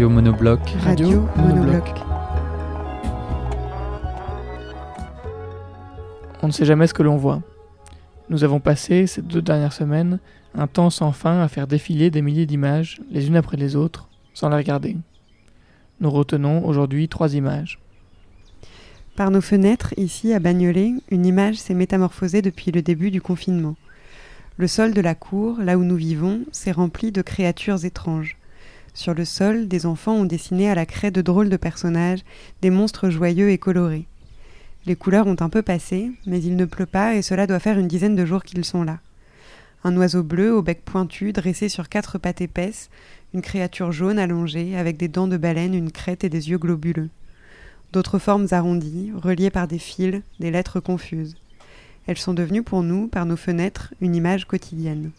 Radio Monobloc. Radio Monobloc. On ne sait jamais ce que l'on voit. Nous avons passé, ces deux dernières semaines, un temps sans fin à faire défiler des milliers d'images, les unes après les autres, sans les regarder. Nous retenons aujourd'hui trois images. Par nos fenêtres, ici à Bagnolet, une image s'est métamorphosée depuis le début du confinement. Le sol de la cour, là où nous vivons, s'est rempli de créatures étranges. Sur le sol, des enfants ont dessiné à la craie de drôles de personnages, des monstres joyeux et colorés. Les couleurs ont un peu passé, mais il ne pleut pas et cela doit faire une dizaine de jours qu'ils sont là. Un oiseau bleu au bec pointu, dressé sur quatre pattes épaisses, une créature jaune allongée, avec des dents de baleine, une crête et des yeux globuleux. D'autres formes arrondies, reliées par des fils, des lettres confuses. Elles sont devenues pour nous, par nos fenêtres, une image quotidienne.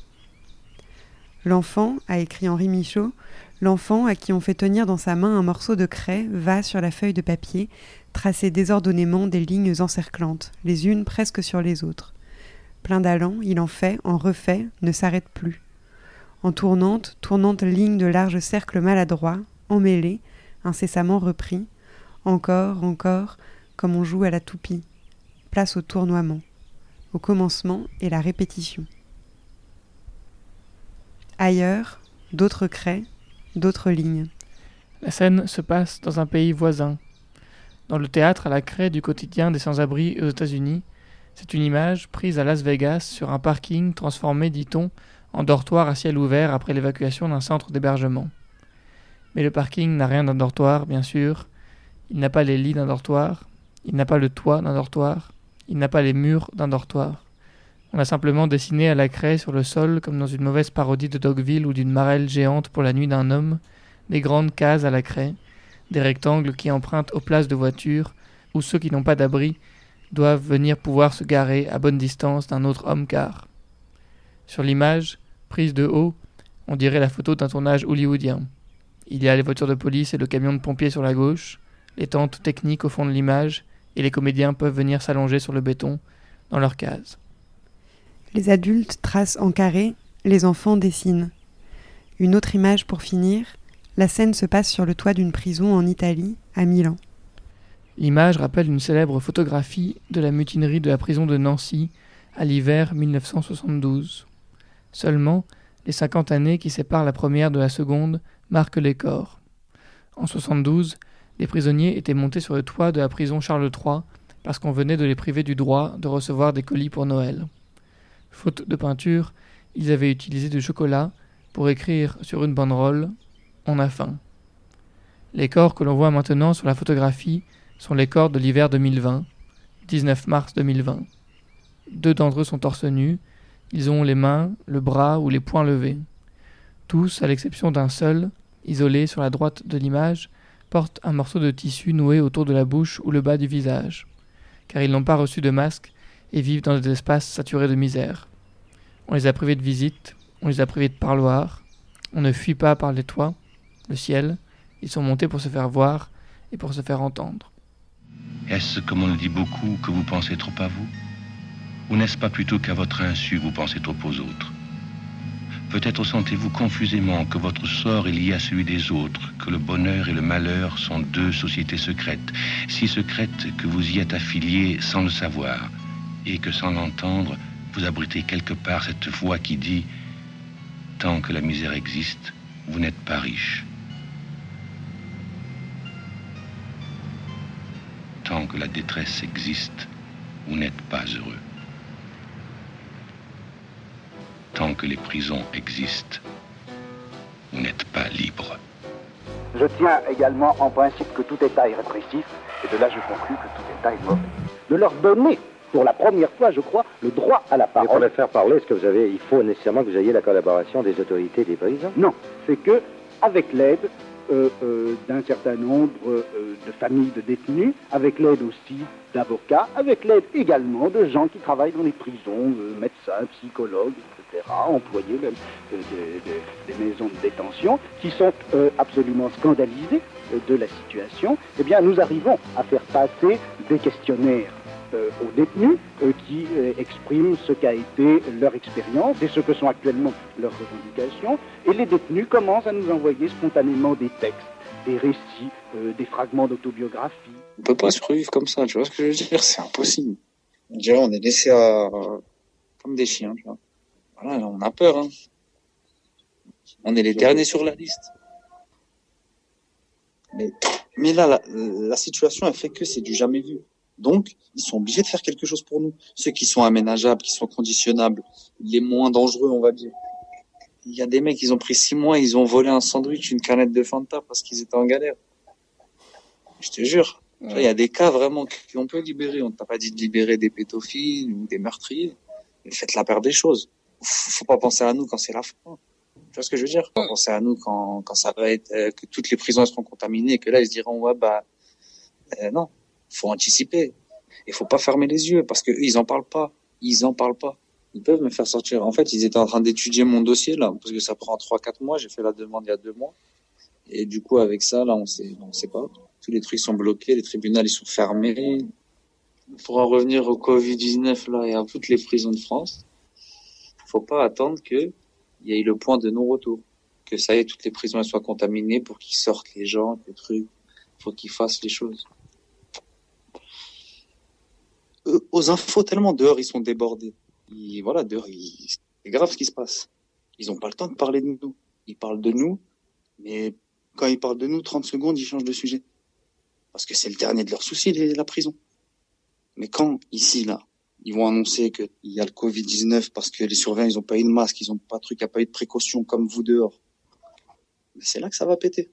L'enfant, a écrit Henri Michaud, l'enfant à qui on fait tenir dans sa main un morceau de craie va sur la feuille de papier tracer désordonnément des lignes encerclantes, les unes presque sur les autres. Plein d'allant, il en fait, en refait, ne s'arrête plus. En tournante, tournante ligne de larges cercles maladroits, emmêlés, incessamment repris, encore, encore, comme on joue à la toupie. Place au tournoiement, au commencement et la répétition. Ailleurs, d'autres craies, d'autres lignes. La scène se passe dans un pays voisin. Dans le théâtre à la craie du quotidien des sans-abri aux États-Unis, c'est une image prise à Las Vegas sur un parking transformé, dit-on, en dortoir à ciel ouvert après l'évacuation d'un centre d'hébergement. Mais le parking n'a rien d'un dortoir, bien sûr. Il n'a pas les lits d'un dortoir, il n'a pas le toit d'un dortoir, il n'a pas les murs d'un dortoir. On a simplement dessiné à la craie sur le sol, comme dans une mauvaise parodie de Dogville ou d'une marelle géante pour la nuit d'un homme, des grandes cases à la craie, des rectangles qui empruntent aux places de voitures, où ceux qui n'ont pas d'abri doivent venir pouvoir se garer à bonne distance d'un autre homme-car. Sur l'image, prise de haut, on dirait la photo d'un tournage hollywoodien. Il y a les voitures de police et le camion de pompiers sur la gauche, les tentes techniques au fond de l'image, et les comédiens peuvent venir s'allonger sur le béton, dans leur case. Les adultes tracent en carré, les enfants dessinent. Une autre image pour finir, la scène se passe sur le toit d'une prison en Italie, à Milan. L'image rappelle une célèbre photographie de la mutinerie de la prison de Nancy à l'hiver 1972. Seulement, les 50 années qui séparent la première de la seconde marquent les corps. En 72, les prisonniers étaient montés sur le toit de la prison Charles III parce qu'on venait de les priver du droit de recevoir des colis pour Noël. Faute de peinture, ils avaient utilisé du chocolat pour écrire sur une banderole On a faim. Les corps que l'on voit maintenant sur la photographie sont les corps de l'hiver 2020, 19 mars 2020. Deux d'entre eux sont torse nus, ils ont les mains, le bras ou les poings levés. Tous, à l'exception d'un seul, isolé sur la droite de l'image, portent un morceau de tissu noué autour de la bouche ou le bas du visage, car ils n'ont pas reçu de masque et vivent dans des espaces saturés de misère. On les a privés de visite, on les a privés de parloir, on ne fuit pas par les toits, le ciel, ils sont montés pour se faire voir et pour se faire entendre. Est-ce, comme on le dit beaucoup, que vous pensez trop à vous? Ou n'est-ce pas plutôt qu'à votre insu vous pensez trop aux autres? Peut-être sentez-vous confusément que votre sort est lié à celui des autres, que le bonheur et le malheur sont deux sociétés secrètes, si secrètes que vous y êtes affiliés sans le savoir, et que sans l'entendre, vous abritez quelque part cette voix qui dit ⁇ Tant que la misère existe, vous n'êtes pas riche. Tant que la détresse existe, vous n'êtes pas heureux. Tant que les prisons existent, vous n'êtes pas libre. Je tiens également en principe que tout État est répressif, et de là je conclus que tout État est mauvais. De leur donner pour la première fois, je crois, le droit à la parole. Mais pour le faire parler, est-ce que vous avez, il faut nécessairement que vous ayez la collaboration des autorités des prisons Non, c'est que, avec l'aide euh, euh, d'un certain nombre euh, de familles de détenus, avec l'aide aussi d'avocats, avec l'aide également de gens qui travaillent dans les prisons, médecins, psychologues, etc., employés même des, des maisons de détention, qui sont absolument scandalisés de la situation, eh bien nous arrivons à faire passer des questionnaires aux détenus euh, qui euh, expriment ce qu'a été leur expérience et ce que sont actuellement leurs revendications. Et les détenus commencent à nous envoyer spontanément des textes, des récits, des fragments d'autobiographie. On peut pas survivre comme ça, tu vois ce que je veux dire? C'est impossible. On est laissé à... comme des chiens, tu vois. Voilà, on a peur. Hein. On est les derniers sur la liste. Mais, mais là, la, la situation, elle fait que c'est du jamais vu. Donc, ils sont obligés de faire quelque chose pour nous. Ceux qui sont aménageables, qui sont conditionnables, les moins dangereux, on va dire. Il y a des mecs, ils ont pris six mois, ils ont volé un sandwich, une canette de Fanta parce qu'ils étaient en galère. Je te jure. Il y a des cas vraiment qu'on peut libérer. On t'a pas dit de libérer des pédophiles ou des meurtriers. Mais faites la paire des choses. Faut pas penser à nous quand c'est la fin. Tu vois ce que je veux dire? Faut penser à nous quand, quand ça va être euh, que toutes les prisons seront contaminées et que là ils se diront ouais bah euh, non faut anticiper. Il faut pas fermer les yeux parce que ils en parlent pas. Ils en parlent pas. Ils peuvent me faire sortir. En fait, ils étaient en train d'étudier mon dossier là parce que ça prend trois quatre mois. J'ai fait la demande il y a deux mois et du coup avec ça là on sait on sait pas. Tous les trucs sont bloqués, les tribunaux ils sont fermés. Pour en revenir au Covid 19 là et à toutes les prisons de France, faut pas attendre que il y ait le point de non-retour, que ça y est toutes les prisons soient contaminées pour qu'ils sortent les gens, les trucs. Faut qu'ils fassent les choses aux infos tellement dehors ils sont débordés. voilà, dehors c'est grave ce qui se passe. Ils n'ont pas le temps de parler de nous. Ils parlent de nous, mais quand ils parlent de nous, 30 secondes, ils changent de sujet. Parce que c'est le dernier de leurs soucis, la prison. Mais quand, ici, là, ils vont annoncer qu'il y a le Covid-19 parce que les surveillants, ils n'ont pas eu de masque, ils n'ont pas de truc, il n'y a pas eu de précaution comme vous dehors. c'est là que ça va péter.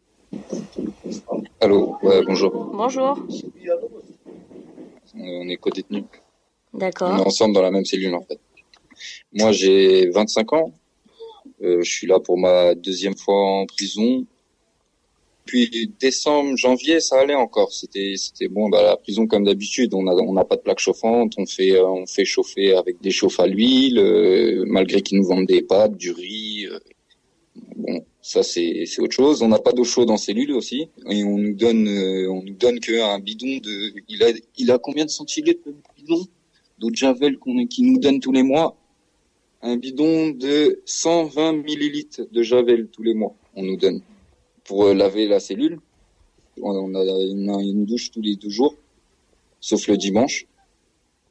Allô, ouais, bonjour. Bonjour on est co-détenus. D'accord. On est ensemble dans la même cellule en fait. Moi j'ai 25 ans. Euh, je suis là pour ma deuxième fois en prison. Puis décembre, janvier, ça allait encore. C'était c'était bon. Bah, la prison comme d'habitude, on a on n'a pas de plaque chauffante. On fait euh, on fait chauffer avec des chauffes à l'huile, euh, malgré qu'ils nous vendent des pâtes, du riz. bon, ça c'est autre chose. On n'a pas d'eau chaude en cellule aussi, et on nous donne euh, on nous donne qu'un bidon de il a il a combien de centilitres le bidon d'eau de javel qu'on qui nous donne tous les mois? Un bidon de 120 millilitres de javel tous les mois on nous donne pour euh, laver la cellule. On a une, une, douche tous les deux jours, sauf le dimanche.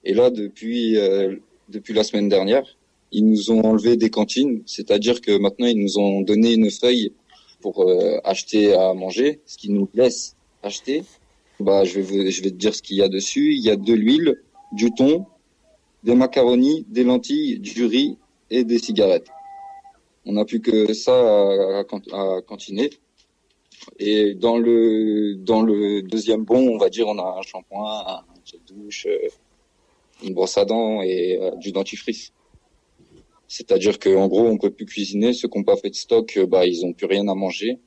Et là depuis euh, depuis la semaine dernière, ils nous ont enlevé des cantines, c'est-à-dire que maintenant ils nous ont donné une feuille pour euh, acheter à manger, ce qui nous laisse acheter. Bah, je vais je vais te dire ce qu'il y a dessus. Il y a de l'huile, du thon, des macaronis, des lentilles, du riz et des cigarettes. On n'a plus que ça à, cantiner. Et dans le dans le deuxième bon, on va dire, on a un shampoing, un gel douche, euh, une brosse à dents et euh, du dentifrice. C'est-à-dire qu'en gros, on peut plus cuisiner. Ceux qui n'ont pas fait de stock, euh, bah, ils ont plus rien à manger.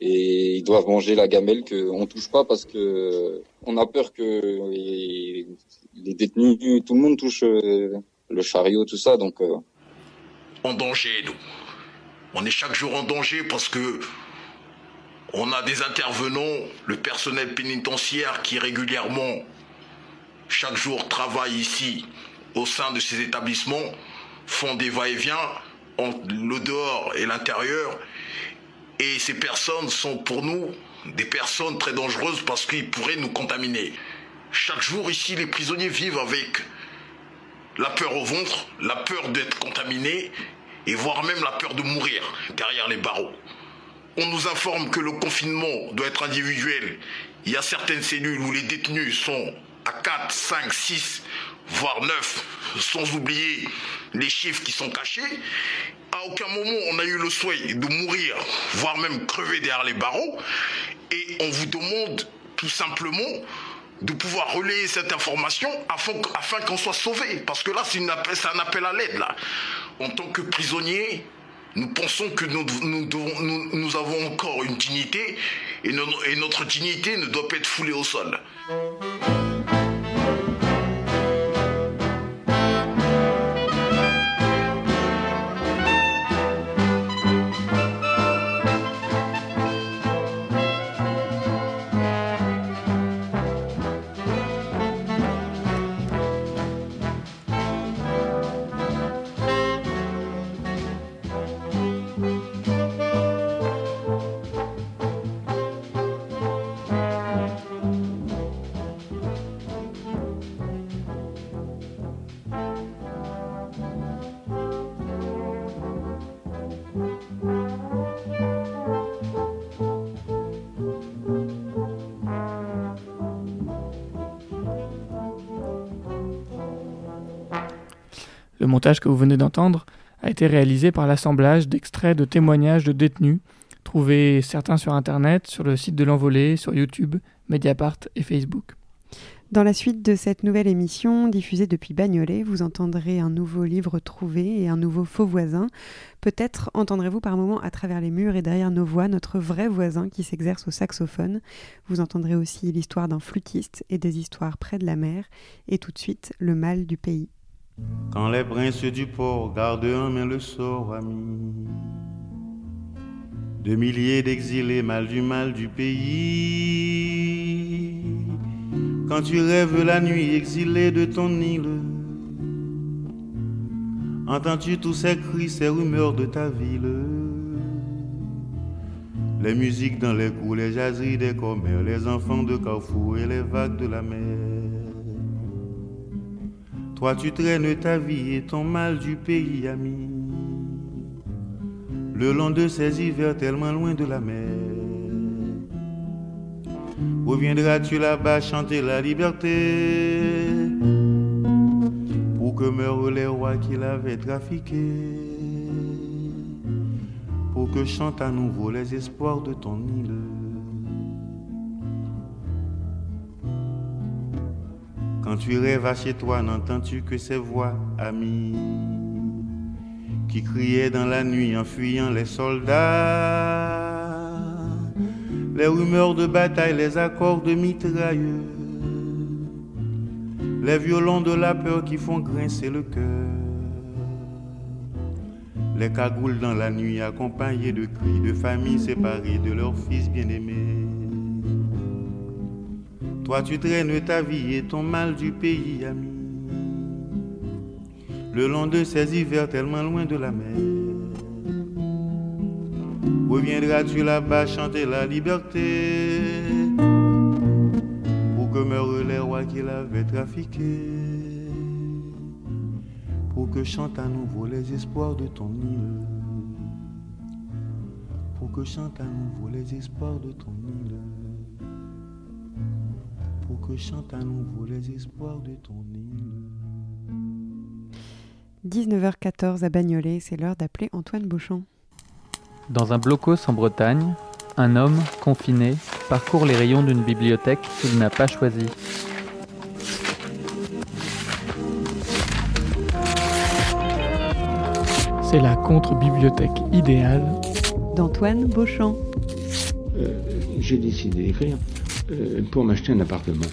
Et ils doivent manger la gamelle qu'on touche pas parce que on a peur que les, détenus, tout le monde touche euh, le chariot, tout ça. Donc, euh. en danger, nous. On est chaque jour en danger parce que on a des intervenants, le personnel pénitentiaire qui régulièrement, chaque jour, travaille ici au sein de ces établissements font des va-et-vient entre le dehors et l'intérieur. Et ces personnes sont pour nous des personnes très dangereuses parce qu'ils pourraient nous contaminer. Chaque jour ici, les prisonniers vivent avec la peur au ventre, la peur d'être contaminés et voire même la peur de mourir derrière les barreaux. On nous informe que le confinement doit être individuel. Il y a certaines cellules où les détenus sont à 4, 5, 6, voire 9, sans oublier les chiffres qui sont cachés. À aucun moment on a eu le souhait de mourir, voire même crever derrière les barreaux. Et on vous demande tout simplement de pouvoir relayer cette information afin, qu'on soit sauvé. Parce que là, c'est un appel à l'aide. Là. En tant que prisonnier, nous pensons que nous, avons encore une dignité et notre dignité ne doit pas être foulée au sol. Que vous venez d'entendre a été réalisé par l'assemblage d'extraits de témoignages de détenus, trouvés certains sur Internet, sur le site de l'Envolée, sur YouTube, Mediapart et Facebook. Dans la suite de cette nouvelle émission diffusée depuis Bagnolet, vous entendrez un nouveau livre trouvé et un nouveau faux voisin. Peut-être entendrez-vous par moments à travers les murs et derrière nos voix notre vrai voisin qui s'exerce au saxophone. Vous entendrez aussi l'histoire d'un flûtiste et des histoires près de la mer. Et tout de suite, le mal du pays. Quand les princes du port gardent en main le sort ami de milliers d'exilés mal du mal du pays. Quand tu rêves la nuit exilé de ton île, entends-tu tous ces cris, ces rumeurs de ta ville? Les musiques dans les coups, les jaseries des commères, les enfants de Carrefour et les vagues de la mer. Toi tu traînes ta vie et ton mal du pays ami? Le long de ces hivers tellement loin de la mer. Reviendras-tu là-bas chanter la liberté? Pour que meurent les rois qui l'avaient trafiqué Pour que chantent à nouveau les espoirs de ton île Quand tu rêves chez toi, n'entends-tu que ces voix amies qui criaient dans la nuit en fuyant les soldats? Les rumeurs de bataille, les accords de mitrailleux, les violons de la peur qui font grincer le cœur. Les cagoules dans la nuit accompagnés de cris de familles séparées de leurs fils bien-aimés. Toi tu traînes ta vie et ton mal du pays ami. Le long de ces hivers tellement loin de la mer. Reviendras-tu là-bas chanter la liberté? Pour que meurent les rois qui l'avaient trafiqué Pour que chantent à nouveau les espoirs de ton île Pour que chantent à nouveau les espoirs de ton île que chante à nouveau les espoirs de ton île. 19h14 à Bagnolet, c'est l'heure d'appeler Antoine Beauchamp. Dans un blocos en Bretagne, un homme, confiné, parcourt les rayons d'une bibliothèque qu'il n'a pas choisie. C'est la contre-bibliothèque idéale d'Antoine Beauchamp. Euh, J'ai décidé d'écrire euh, pour m'acheter un appartement.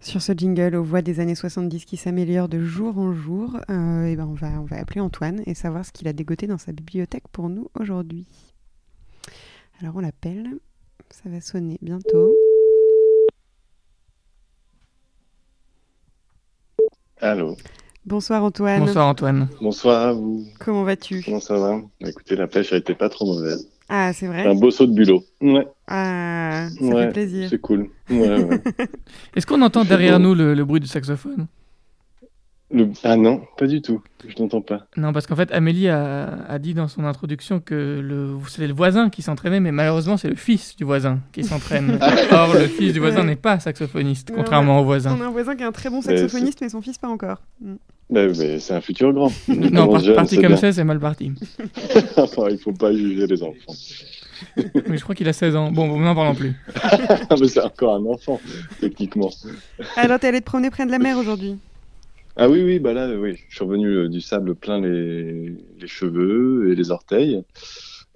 Sur ce jingle aux voix des années 70 qui s'améliore de jour en jour, euh, et ben on, va, on va appeler Antoine et savoir ce qu'il a dégoté dans sa bibliothèque pour nous aujourd'hui. Alors on l'appelle, ça va sonner bientôt. Allô. Bonsoir Antoine. Bonsoir Antoine. Bonsoir à vous. Comment vas-tu? Comment ça va? Bah, Écoutez, la pêche a été pas trop mauvaise. Ah, c'est vrai Un beau saut de bulot. Ouais. Ah, ça ouais, fait plaisir. C'est cool. Ouais, ouais. Est-ce qu'on entend derrière nous le, le, bruit du saxophone? Le... Ah non, pas du tout. Je n'entends pas. Non, parce qu'en fait, Amélie a, a, dit dans son introduction que le... c'était le voisin qui s'entraînait, mais malheureusement, c'est le fils du voisin qui s'entraîne. Or, le fils du voisin ouais. n'est pas saxophoniste, ouais, contrairement au voisin. On a un voisin qui est un très bon saxophoniste, mais, mais son fils pas encore. Mais, mais c'est un futur grand. non, par, jeune, parti comme ça, c'est mal parti. enfin, il faut pas juger les enfants. Mais je crois qu'il a 16 ans. Bon, n'en parlons plus. Ah, mais c'est encore un enfant, techniquement. Alors, t'es allé te promener près de la mer aujourd'hui? Ah oui, oui, bah là, oui, je suis revenu euh, du sable plein les, les cheveux et les orteils.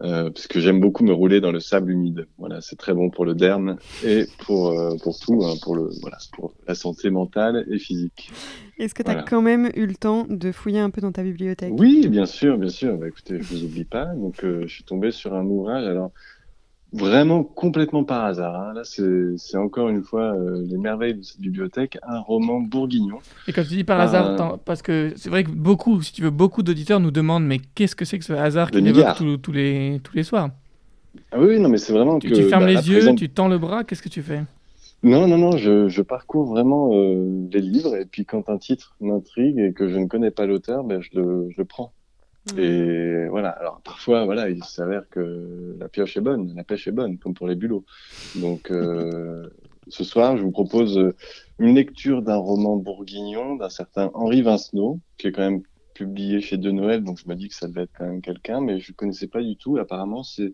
Euh, parce que j'aime beaucoup me rouler dans le sable humide. Voilà, c'est très bon pour le derme et pour euh, pour tout, hein, pour le voilà, pour la santé mentale et physique. Est-ce que tu as Voilà. quand même eu le temps de fouiller un peu dans ta bibliothèque? Oui, bien sûr, bien sûr. Bah, écoutez, je vous oublie pas. Donc, euh, je suis tombé sur un ouvrage. Alors, vraiment complètement par hasard. hein. Là, c'est encore une fois euh, les merveilles de cette bibliothèque. Un roman bourguignon. Et quand tu dis par hasard, attends, parce que c'est vrai que beaucoup, si tu veux, beaucoup d'auditeurs nous demandent mais qu'est-ce que c'est que ce hasard qui évoque tous, les, tous les soirs? Ah oui, non, mais c'est vraiment tu, que. tu fermes bah, les yeux, tu tends le bras, qu'est-ce que tu fais? Non, non, non, je, je parcours vraiment euh, les livres et puis quand un titre m'intrigue et que je ne connais pas l'auteur, ben, je, le, je le prends. Et voilà. Alors parfois, voilà, il s'avère que la pioche est bonne, la pêche est bonne, comme pour les bulots. Donc euh, ce soir, je vous propose euh, une lecture d'un roman bourguignon d'un certain Henri Vincenot, qui est quand même publié chez De Noël, donc je me dis que ça devait être quand même quelqu'un, mais je ne connaissais pas du tout. Apparemment, c'est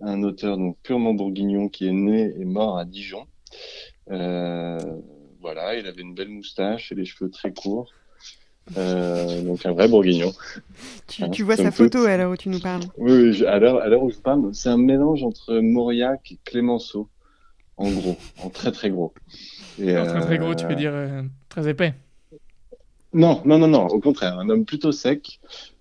un auteur donc purement bourguignon qui est né et mort à Dijon. Euh, voilà, il avait une belle moustache et les cheveux très courts. Euh, donc un vrai bourguignon. Tu, tu vois sa photo à l'heure où tu nous parles? Oui, oui, je- à l'heure où je parle, c'est un mélange entre Mauriac et Clémenceau, en gros, en très très gros. Et, Non, Très très euh, gros, tu veux dire euh, très épais? Non, non, non, non, au contraire, un homme plutôt sec,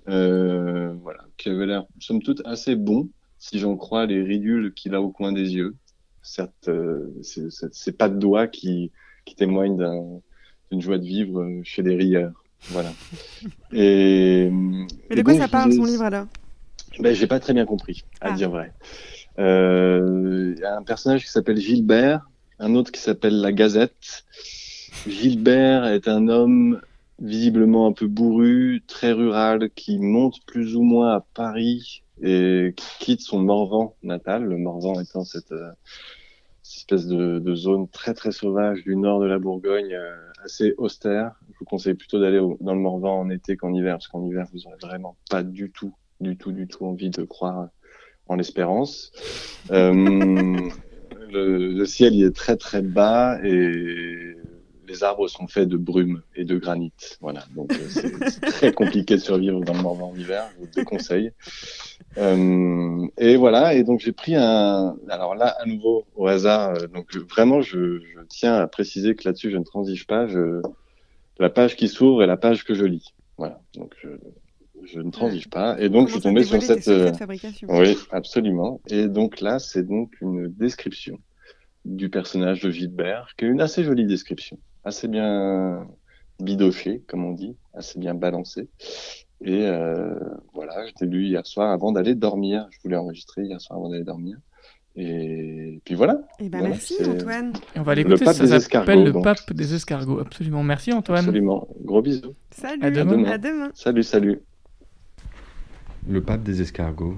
euh, voilà, qui avait l'air, somme toute, assez bon, si j'en crois les ridules qu'il a au coin des yeux. Certes, euh, c'est- pas de doigts qui, qui témoignent d'un- d'une joie de vivre euh, chez les rieurs. Voilà. Et, Mais de quoi ça parle son livre alors? Ben, j'ai pas très bien compris, à Ah. dire vrai. Euh, Il y a un personnage qui s'appelle Gilbert, un autre qui s'appelle La Gazette. Gilbert est un homme visiblement un peu bourru, très rural, qui monte plus ou moins à Paris et qui quitte son Morvan natal, le Morvan étant cette, euh, cette espèce de, de zone très très sauvage du nord de la Bourgogne, euh, assez austère. Je vous conseille plutôt d'aller dans le Morvan en été qu'en hiver, parce qu'en hiver vous aurez vraiment pas du tout, du tout, du tout envie de croire en l'espérance. Euh, le, le ciel il est très très bas et les arbres sont faits de brume et de granit. Voilà, donc euh, c'est très compliqué de survivre dans le Morvan en hiver, je vous le déconseille. Euh, et voilà, et donc j'ai pris un. Alors là, à nouveau, au hasard, euh, donc je- vraiment, je, je tiens à préciser que là-dessus, je ne transige pas. Je, la page qui s'ouvre est la page que je lis. Voilà, donc je, je ne transige pas. Et donc je suis tombé sur cette. Oui, absolument. Et donc là, c'est donc une description du personnage de Gilbert, qui est une assez jolie description, assez bien bidochée, comme on dit, assez bien balancée. Et euh, voilà, je l'ai lu hier soir avant d'aller dormir. Je voulais enregistrer hier soir avant d'aller dormir. Et puis voilà. Eh ben, Voilà, merci, Antoine. Et on va le l'écouter, pape ça des s'appelle escargots, le pape des escargots. Absolument. Merci Antoine. Absolument. Gros bisous. Salut, À demain. à demain. Salut, salut. Le pape des escargots,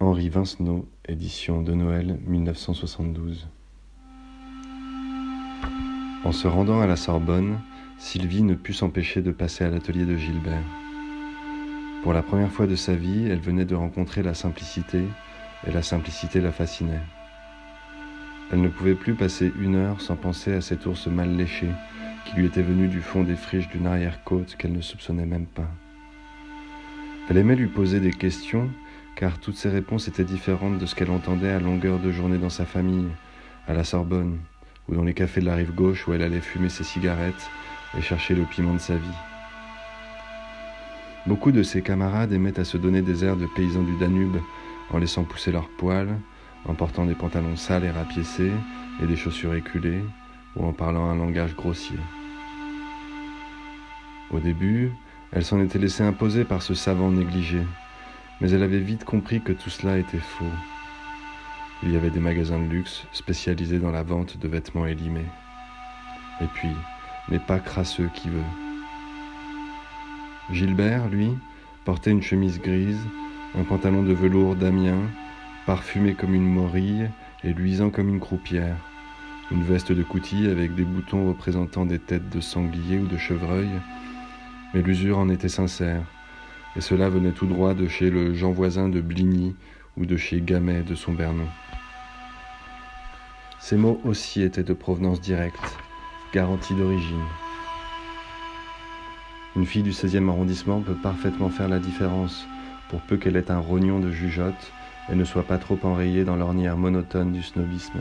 Henri Vincenot, édition de Noël 1972. En se rendant à la Sorbonne, Sylvie ne put s'empêcher de passer à l'atelier de Gilbert. Pour la première fois de sa vie, elle venait de rencontrer la simplicité, et la simplicité la fascinait. Elle ne pouvait plus passer une heure sans penser à cet ours mal léché qui lui était venu du fond des friches d'une arrière-côte qu'elle ne soupçonnait même pas. Elle aimait lui poser des questions, car toutes ses réponses étaient différentes de ce qu'elle entendait à longueur de journée dans sa famille, à la Sorbonne, ou dans les cafés de la rive gauche où elle allait fumer ses cigarettes et chercher le piment de sa vie. Beaucoup de ses camarades aimaient à se donner des airs de paysans du Danube en laissant pousser leurs poils, en portant des pantalons sales et rapiécés et des chaussures éculées, ou en parlant un langage grossier. Au début, elle s'en était laissée imposer par ce savant négligé, mais elle avait vite compris que tout cela était faux. Il y avait des magasins de luxe spécialisés dans la vente de vêtements élimés. Et puis, n'est pas crasseux qui veut. Gilbert, lui, portait une chemise grise, un pantalon de velours d'Amiens, parfumé comme une morille et luisant comme une croupière, une veste de coutil avec des boutons représentant des têtes de sanglier ou de chevreuil, mais l'usure en était sincère, et cela venait tout droit de chez le Jean Voisin de Bligny ou de chez Gamet de son Bernon. Ces mots aussi étaient de provenance directe, garantie d'origine. Une fille du 16e arrondissement peut parfaitement faire la différence, pour peu qu'elle ait un rognon de jugeote et ne soit pas trop enrayée dans l'ornière monotone du snobisme.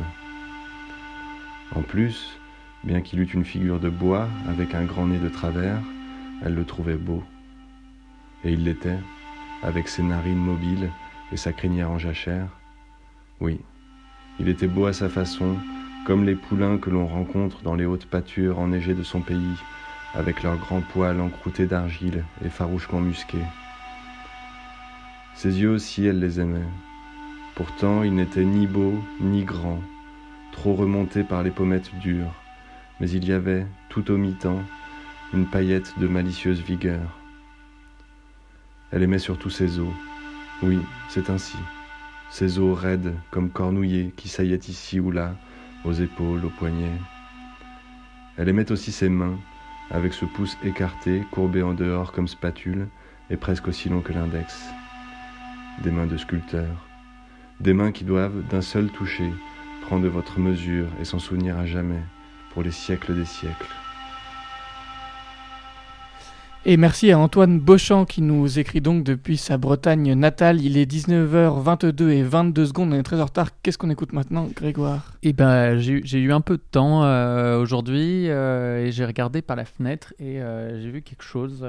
En plus, bien qu'il eût une figure de bois avec un grand nez de travers, elle le trouvait beau. Et il l'était, avec ses narines mobiles et sa crinière en jachère. Oui, il était beau à sa façon, comme les poulains que l'on rencontre dans les hautes pâtures enneigées de son pays, avec leurs grands poils encroutés d'argile et farouchement musqués. Ses yeux aussi, elle les aimait. Pourtant, il n'était ni beau ni grand, trop remonté par les pommettes dures, mais il y avait, tout au mi-temps, une paillette de malicieuse vigueur. Elle aimait surtout ses os. Oui, c'est ainsi. Ses os raides comme cornouillés qui saillaient ici ou là, aux épaules, aux poignets. Elle aimait aussi ses mains, avec ce pouce écarté, courbé en dehors comme spatule, et presque aussi long que l'index. Des mains de sculpteur. Des mains qui doivent, d'un seul toucher, prendre votre mesure et s'en souvenir à jamais, pour les siècles des siècles. Et merci à Antoine Beauchamp qui nous écrit donc depuis sa Bretagne natale. Il est 19h22 et 22 secondes, on est très en retard. Qu'est-ce qu'on écoute maintenant, Grégoire? Eh ben, j'ai eu un peu de temps euh, aujourd'hui euh, et j'ai regardé par la fenêtre et euh, j'ai vu quelque chose.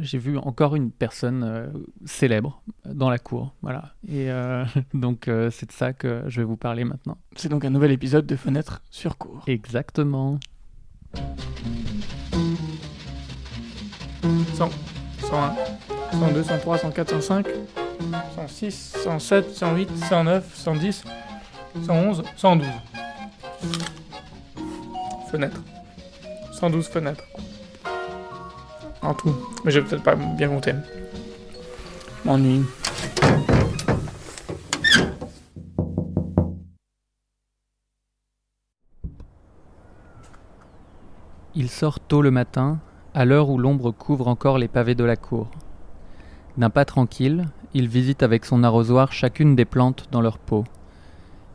j'ai vu encore une personne célèbre dans la cour. Voilà. Et donc, c'est de ça que je vais vous parler maintenant. C'est donc un nouvel épisode de Fenêtre sur cour. Exactement. 100, 101, 102, 103, 104, 105, 106, 107, 108, 109, 110, 111, 112. Fenêtre. 112 fenêtres. En tout. Mais je vais peut-être pas bien compter. M'ennuie. Il sort tôt le matin à l'heure où l'ombre couvre encore les pavés de la cour. D'un pas tranquille, il visite avec son arrosoir chacune des plantes dans leur pot.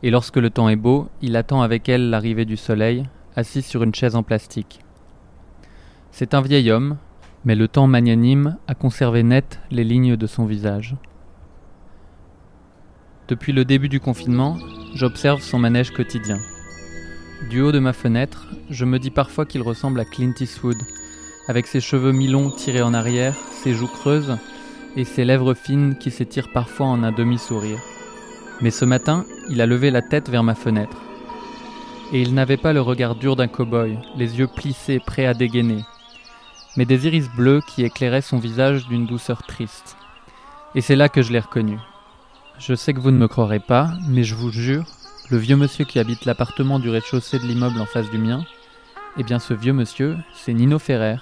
Et lorsque le temps est beau, il attend avec elles l'arrivée du soleil, assis sur une chaise en plastique. C'est un vieil homme, mais le temps magnanime a conservé net les lignes de son visage. Depuis le début du confinement, j'observe son manège quotidien. Du haut de ma fenêtre, je me dis parfois qu'il ressemble à Clint Eastwood, avec ses cheveux mi-longs tirés en arrière, ses joues creuses et ses lèvres fines qui s'étirent parfois en un demi-sourire. Mais ce matin, il a levé la tête vers ma fenêtre. Et il n'avait pas le regard dur d'un cow-boy, les yeux plissés, prêts à dégainer, mais des iris bleus qui éclairaient son visage d'une douceur triste. Et c'est là que je l'ai reconnu. Je sais que vous ne me croirez pas, mais je vous jure, le vieux monsieur qui habite l'appartement du rez-de-chaussée de l'immeuble en face du mien, eh bien ce vieux monsieur, c'est Nino Ferrer,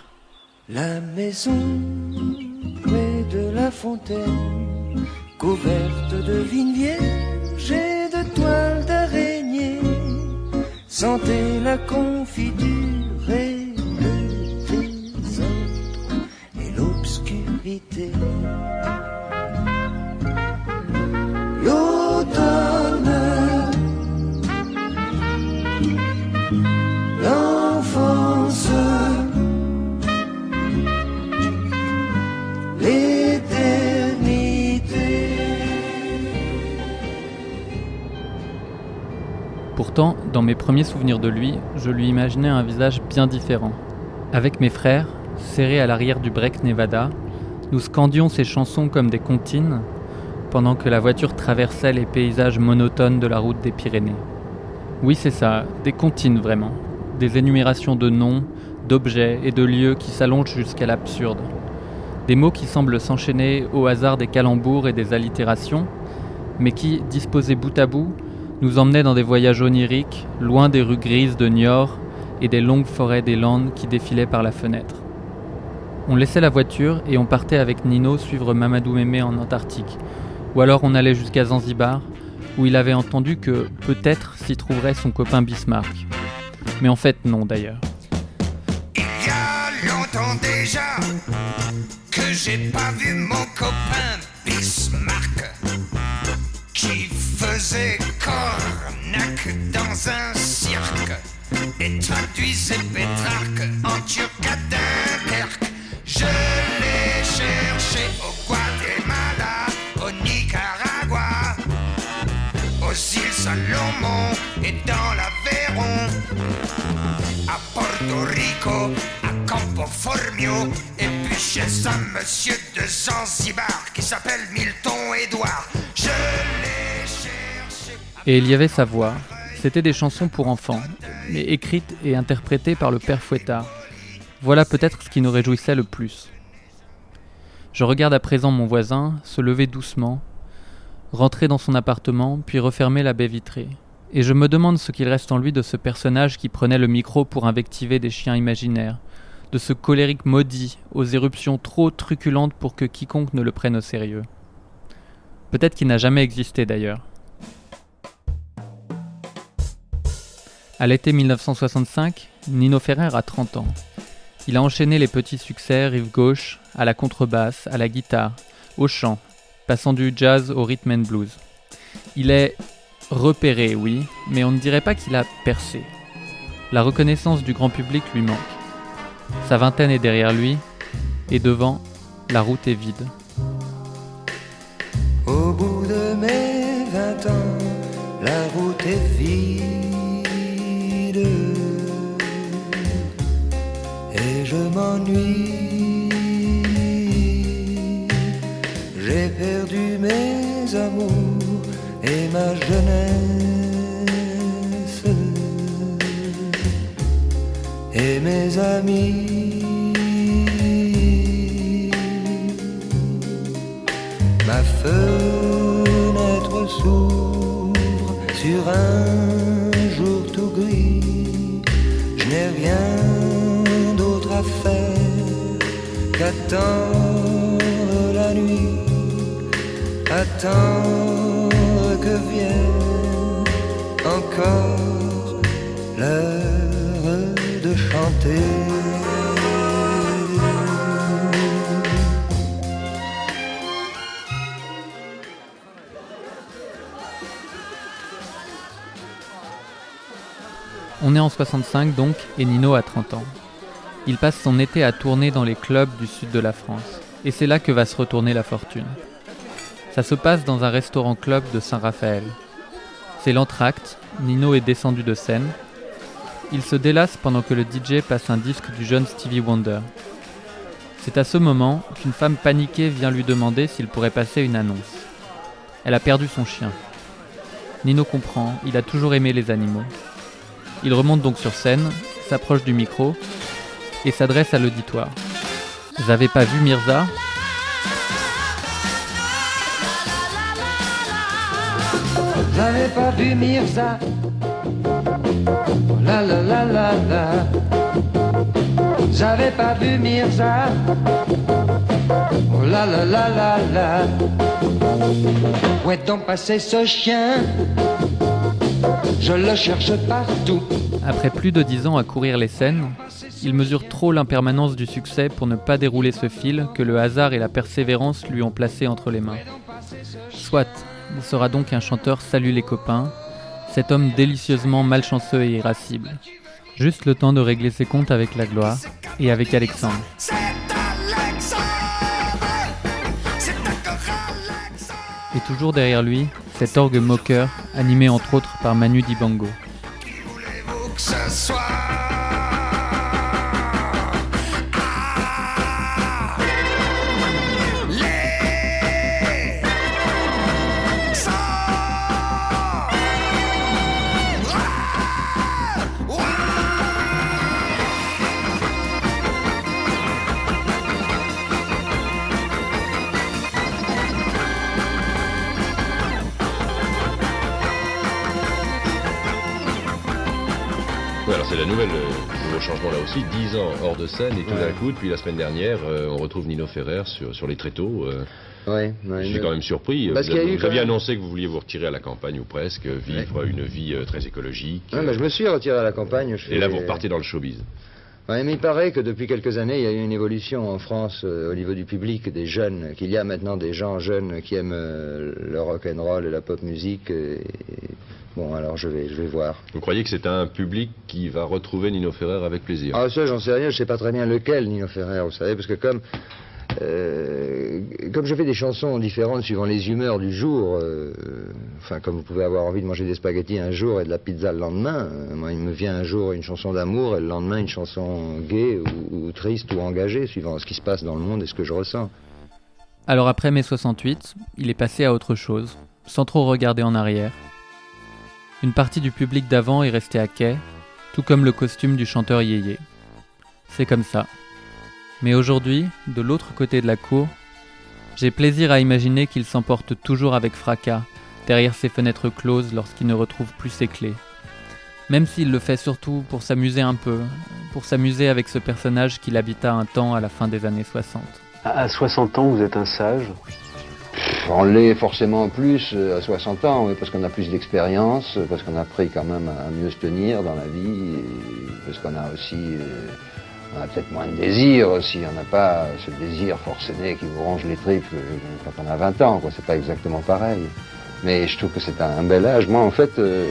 la maison près de la fontaine, couverte de vignes vierges et de toiles d'araignée, sentait la confiture et le désordre et l'obscurité. Dans mes premiers souvenirs de lui, je lui imaginais un visage bien différent. Avec mes frères, serrés à l'arrière du break Nevada, nous scandions ses chansons comme des comptines, pendant que la voiture traversait les paysages monotones de la route des Pyrénées. Oui, c'est ça, des comptines vraiment. Des énumérations de noms, d'objets et de lieux qui s'allongent jusqu'à l'absurde. Des mots qui semblent s'enchaîner au hasard des calembours et des allitérations, mais qui, disposés bout à bout, nous emmenaient dans des voyages oniriques, loin des rues grises de Niort et des longues forêts des Landes qui défilaient par la fenêtre. On laissait la voiture et on partait avec Nino suivre Mamadou Mémé en Antarctique, ou alors on allait jusqu'à Zanzibar, où il avait entendu que peut-être s'y trouverait son copain Bismarck. Mais en fait non d'ailleurs. Il y a longtemps déjà que j'ai pas vu mon copain Bismarck. Faisait cornac dans un cirque et traduisait Pétrarque en turc. Je l'ai cherché au Guatemala, au Nicaragua, aux îles Salomon et dans l'Aveyron, à Porto Rico, à Campo Formio, et puis chez un monsieur de Zanzibar qui s'appelle Milton Edouard. Je l'ai. Et il y avait sa voix. C'était des chansons pour enfants, mais écrites et interprétées par le père Fouettard. Voilà peut-être ce qui nous réjouissait le plus. Je regarde à présent mon voisin se lever doucement, rentrer dans son appartement, puis refermer la baie vitrée. Et je me demande ce qu'il reste en lui de ce personnage qui prenait le micro pour invectiver des chiens imaginaires, de ce colérique maudit aux éruptions trop truculentes pour que quiconque ne le prenne au sérieux. Peut-être qu'il n'a jamais existé d'ailleurs. À l'été 1965, Nino Ferrer a 30 ans. Il a enchaîné les petits succès rive gauche, à la contrebasse, à la guitare, au chant, passant du jazz au rhythm and blues. Il est repéré, oui, mais on ne dirait pas qu'il a percé. La reconnaissance du grand public lui manque. Sa vingtaine est derrière lui, et devant, la route est vide. Au bout de mes vingt ans, la route est vide. Je m'ennuie. J'ai perdu mes amours et ma jeunesse. Et mes amis. Ma fenêtre s'ouvre sur un jour tout gris. Je n'ai rien qu'attendre la nuit, attendre que vienne encore l'heure de chanter. On est en 65 donc, et Nino a 30 ans. Il passe son été à tourner dans les clubs du sud de la France. Et c'est là que va se retourner la fortune. Ça se passe dans un restaurant-club de Saint-Raphaël. C'est l'entracte, Nino est descendu de scène. Il se délasse pendant que le DJ passe un disque du jeune Stevie Wonder. C'est à ce moment qu'une femme paniquée vient lui demander s'il pourrait passer une annonce. Elle a perdu son chien. Nino comprend, il a toujours aimé les animaux. Il remonte donc sur scène, s'approche du micro et s'adresse à l'auditoire. Vous avez pas vu Mirza J'avais pas vu Mirza. Oh La la la la la. J'avais pas vu Mirza. Oh la la la la la. Où est donc passé ce chien? Je le cherche partout. Après plus de dix ans à courir les scènes, il mesure trop l'impermanence du succès pour ne pas dérouler ce fil que le hasard et la persévérance lui ont placé entre les mains. Soit, il sera donc un chanteur Salut les copains, cet homme délicieusement malchanceux et irascible. Juste le temps de régler ses comptes avec la gloire et avec Alexandre. Et toujours derrière lui, cet orgue moqueur, animé entre autres par Manu Dibango. Où que ce soit. Aussi, 10 ans hors de scène et tout d'un coup, depuis la semaine dernière, euh, on retrouve Nino Ferrer sur, sur les tréteaux. euh, Ouais, ouais, je suis quand même surpris. Parce vous a eu vous aviez même- annoncé que vous vouliez vous retirer à la campagne ou presque, vivre une vie euh, très écologique. Mais je me suis retiré à la campagne. je Et là, vous repartez dans le showbiz. Ouais, mais il paraît que depuis quelques années, il y a eu une évolution en France euh, au niveau du public, des jeunes, qu'il y a maintenant des gens jeunes qui aiment euh, le rock and roll et la pop musique. Et, bon, alors je vais, je vais voir. Vous croyez que c'est un public qui va retrouver Nino Ferrer avec plaisir? Ah ça, j'en sais rien, je sais pas très bien lequel Nino Ferrer, vous savez, parce que comme euh, comme je fais des chansons différentes suivant les humeurs du jour, euh, enfin comme vous pouvez avoir envie de manger des spaghettis un jour et de la pizza le lendemain, euh, moi il me vient un jour une chanson d'amour et le lendemain une chanson gaie ou, ou triste ou engagée, suivant ce qui se passe dans le monde et ce que je ressens. Alors après mai 68, il est passé à autre chose, sans trop regarder en arrière. Une partie du public d'avant est restée à quai, tout comme le costume du chanteur Yéyé. C'est comme ça. Mais aujourd'hui, de l'autre côté de la cour, j'ai plaisir à imaginer qu'il s'emporte toujours avec fracas, derrière ses fenêtres closes lorsqu'il ne retrouve plus ses clés. Même s'il le fait surtout pour s'amuser un peu, pour s'amuser avec ce personnage qu'il habita un temps à la fin des années 60. À 60 ans, vous êtes un sage? On l'est forcément plus euh, à 60 ans, oui, parce qu'on a plus d'expérience, parce qu'on a appris quand même à mieux se tenir dans la vie, et parce qu'on a aussi... euh, on a peut-être moins de désir aussi, on n'a pas ce désir forcené qui vous ronge les tripes euh, quand on a 20 ans, quoi. C'est pas exactement pareil. Mais je trouve que c'est un, bel âge. Moi, en fait, euh,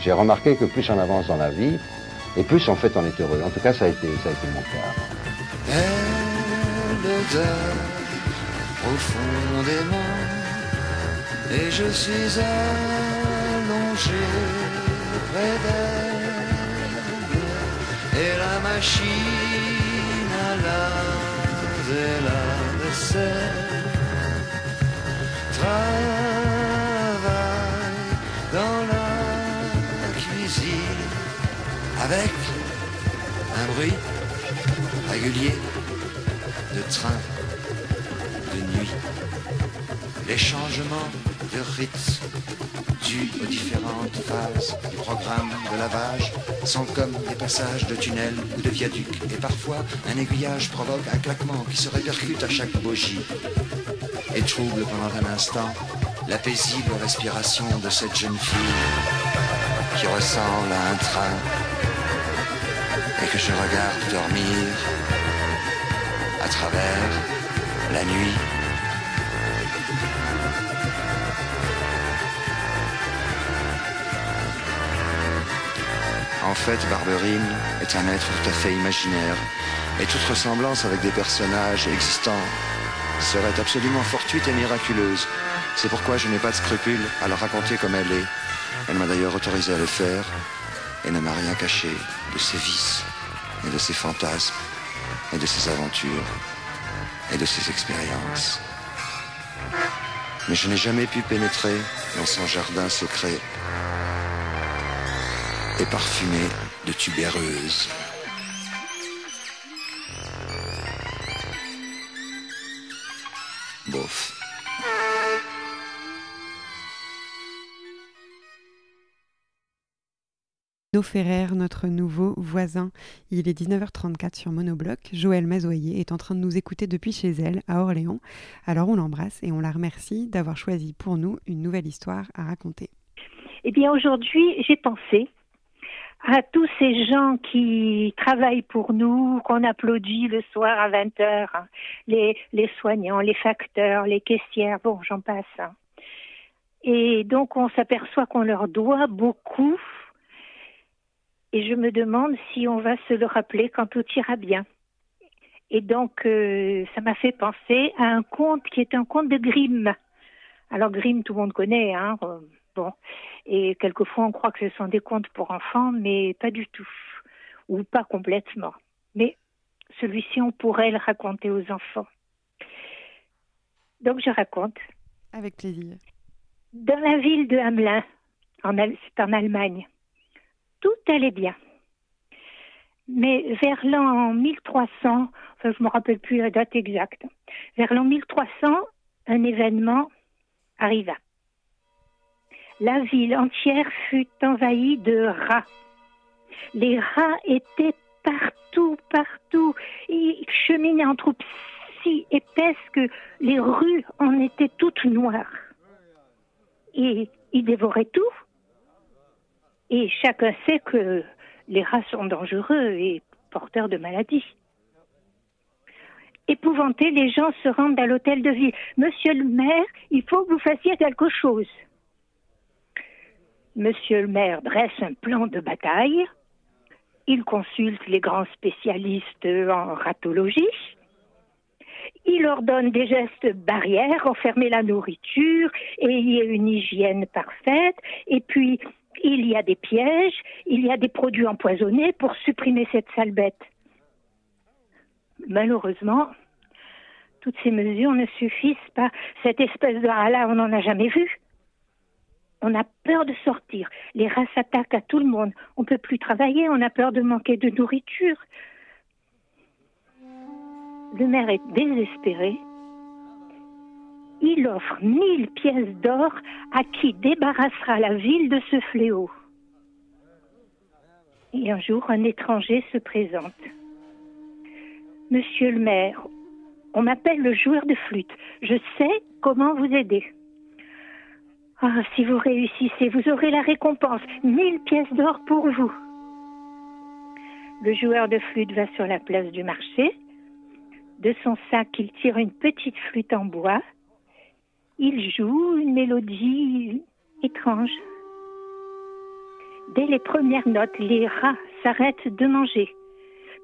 j'ai remarqué que plus on avance dans la vie, et plus en fait on est heureux. En tout cas, ça a été, ça a été mon cas. Profondément et je suis allongé près machine à laver la vaisselle travaille dans la cuisine avec un bruit régulier de train, de nuit. Les changements de rythme dus aux différentes phases du programme de lavage sont comme des passages de tunnels ou de viaducs et parfois un aiguillage provoque un claquement qui se répercute à chaque bougie et trouble pendant un instant la paisible respiration de cette jeune fille qui ressemble à un train et que je regarde dormir à travers la nuit. En fait, Barberine est un être tout à fait imaginaire et toute ressemblance avec des personnages existants serait absolument fortuite et miraculeuse. C'est pourquoi je n'ai pas de scrupule à la raconter comme elle est. Elle m'a d'ailleurs autorisé à le faire et ne m'a rien caché de ses vices et de ses fantasmes et de ses aventures et de ses expériences. Mais je n'ai jamais pu pénétrer dans son jardin secret et parfumé de tubéreuses. Bof. Nino Ferrer, notre nouveau voisin. Il est 19h34 sur Monobloc. Joëlle Mazoyer est en train de nous écouter depuis chez elle, à Orléans. Alors on l'embrasse et on la remercie d'avoir choisi pour nous une nouvelle histoire à raconter. Eh bien, aujourd'hui, j'ai pensé à tous ces gens qui travaillent pour nous, qu'on applaudit le soir à 20 heures, hein. les, les soignants, les facteurs, les caissières, bon, j'en passe. hein. Et donc, on s'aperçoit qu'on leur doit beaucoup. Et je me demande si on va se le rappeler quand tout ira bien. Et donc, euh, ça m'a fait penser à un conte qui est un conte de Grimm. Alors, Grimm, tout le monde connaît, hein. euh, Bon. Et quelquefois, on croit que ce sont des contes pour enfants, mais pas du tout. Ou pas complètement. Mais celui-ci, on pourrait le raconter aux enfants. Donc, je raconte. Avec plaisir. Dans la ville de Hamelin, c'est en Allemagne, tout allait bien. Mais vers l'an 1300, enfin, je ne me rappelle plus la date exacte, vers l'an 1300, un événement arriva. La ville entière fut envahie de rats. Les rats étaient partout, partout. Ils cheminaient en troupes si épaisses que les rues en étaient toutes noires. Et ils dévoraient tout. Et chacun sait que les rats sont dangereux et porteurs de maladies. Épouvantés, les gens se rendent à l'hôtel de ville. Monsieur le maire, il faut que vous fassiez quelque chose. Monsieur le maire dresse un plan de bataille. Il consulte les grands spécialistes en ratologie. Il ordonne des gestes barrières, enfermer la nourriture, et il y a une hygiène parfaite. Et puis, il y a des pièges, il y a des produits empoisonnés pour supprimer cette sale bête. Malheureusement, toutes ces mesures ne suffisent pas. Cette espèce de rat-là, on n'en a jamais vu. On a peur de sortir. Les rats s'attaquent à tout le monde. On ne peut plus travailler. On a peur de manquer de nourriture. Le maire est désespéré. Il offre mille pièces d'or à qui débarrassera la ville de ce fléau. Et un jour, un étranger se présente. Monsieur le maire, on m'appelle le joueur de flûte. Je sais comment vous aider. Ah, si vous réussissez, vous aurez la récompense. Mille pièces d'or pour vous. Le joueur de flûte va sur la place du marché. De son sac, il tire une petite flûte en bois. Il joue une mélodie étrange. Dès les premières notes, les rats s'arrêtent de manger.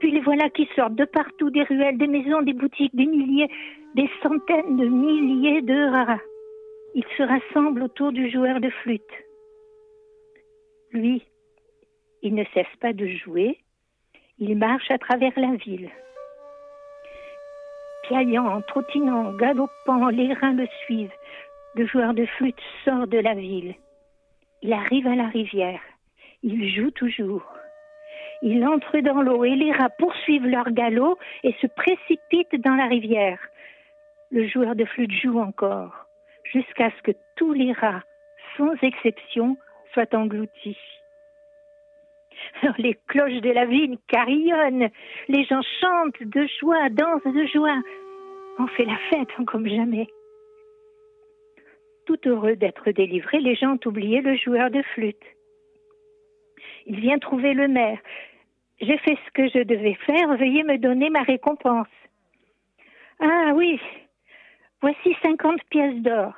Puis les voilà qui sortent de partout, des ruelles, des maisons, des boutiques, des milliers, des centaines de milliers de rats. Ils se rassemblent autour du joueur de flûte. Lui, il ne cesse pas de jouer. Il marche à travers la ville. Piaillant, trottinant, galopant, les reins le suivent. Le joueur de flûte sort de la ville. Il arrive à la rivière. Il joue toujours. Il entre dans l'eau et les rats poursuivent leur galop et se précipitent dans la rivière. Le joueur de flûte joue encore jusqu'à ce que tous les rats, sans exception, soient engloutis. Les cloches de la ville carillonnent, les gens chantent de joie, dansent de joie. On fait la fête comme jamais. Tout heureux d'être délivré, les gens ont oublié le joueur de flûte. Il vient trouver le maire. J'ai fait ce que je devais faire, veuillez me donner ma récompense. Ah oui, voici cinquante pièces d'or.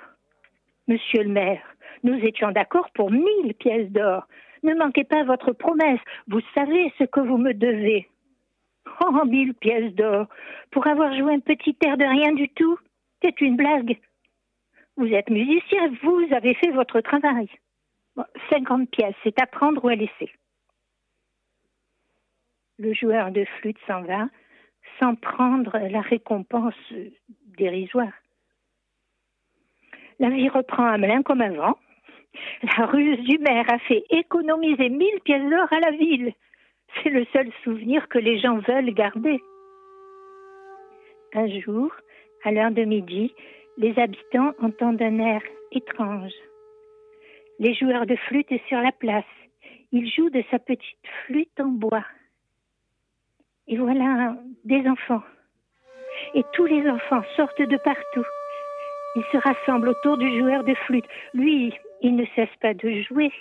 Monsieur le maire, nous étions d'accord pour mille pièces d'or. Ne manquez pas votre promesse, vous savez ce que vous me devez. Oh, mille pièces d'or, pour avoir joué un petit air de rien du tout, c'est une blague. Vous êtes musicien, vous avez fait votre travail. Cinquante pièces, c'est à prendre ou à laisser. Le joueur de flûte s'en va sans prendre la récompense dérisoire. La vie reprend à Melun comme avant. La ruse du maire a fait économiser mille pièces d'or à la ville. C'est le seul souvenir que les gens veulent garder. Un jour, à l'heure de midi, les habitants entendent un air étrange. Les joueurs de flûte sont sur la place. Il joue de sa petite flûte en bois. Et voilà des enfants. Et tous les enfants sortent de partout. Ils se rassemblent autour du joueur de flûte. Lui, il ne cesse pas de jouer.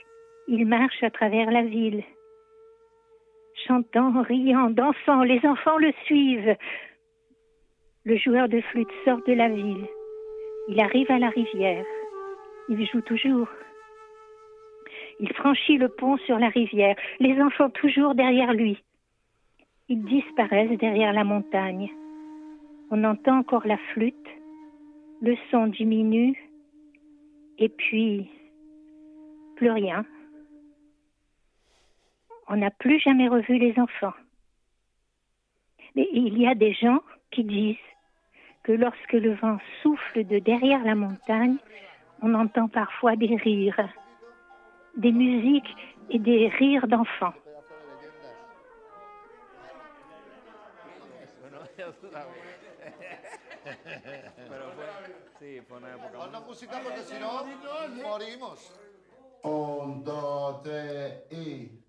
Il marche à travers la ville. Chantant, riant, dansant, les enfants le suivent. Le joueur de flûte sort de la ville. Il arrive à la rivière. Il joue toujours. Il franchit le pont sur la rivière, les enfants toujours derrière lui. Ils disparaissent derrière la montagne. On entend encore la flûte. Le son diminue. Et puis, plus rien. On n'a plus jamais revu les enfants. Mais il y a des gens qui disent que lorsque le vent souffle de derrière la montagne, on entend parfois des rires des musiques et des rires d'enfants. Pon música porque si no morimos. Un, dos, tres y.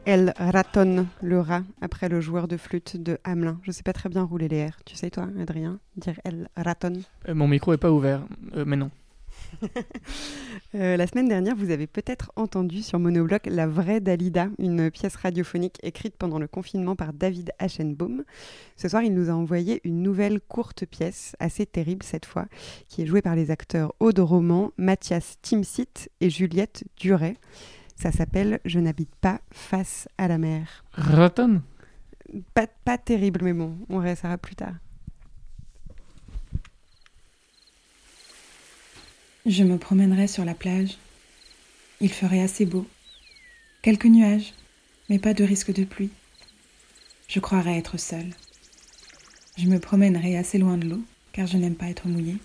C'était El Raton, le rat, après le joueur de flûte de Hamelin. Je sais pas très bien rouler les R. Tu sais, toi, Adrien, dire El Raton Euh, mon micro est pas ouvert, euh, mais non. Euh, la semaine dernière, vous avez peut-être entendu sur Monobloc La vraie Dalida, une pièce radiophonique écrite pendant le confinement par David Aschenbaum. Ce soir, il nous a envoyé une nouvelle courte pièce, assez terrible cette fois, qui est jouée par les acteurs Aude Roman, Mathias Timsit et Juliette Duret. Ça s'appelle Je n'habite pas face à la mer. Raton Pas, pas terrible, mais bon, on restera plus tard. Je me promènerai sur la plage. Il ferait assez beau. Quelques nuages, mais pas de risque de pluie. Je croirais être seule. Je me promènerai assez loin de l'eau, car je n'aime pas être mouillée.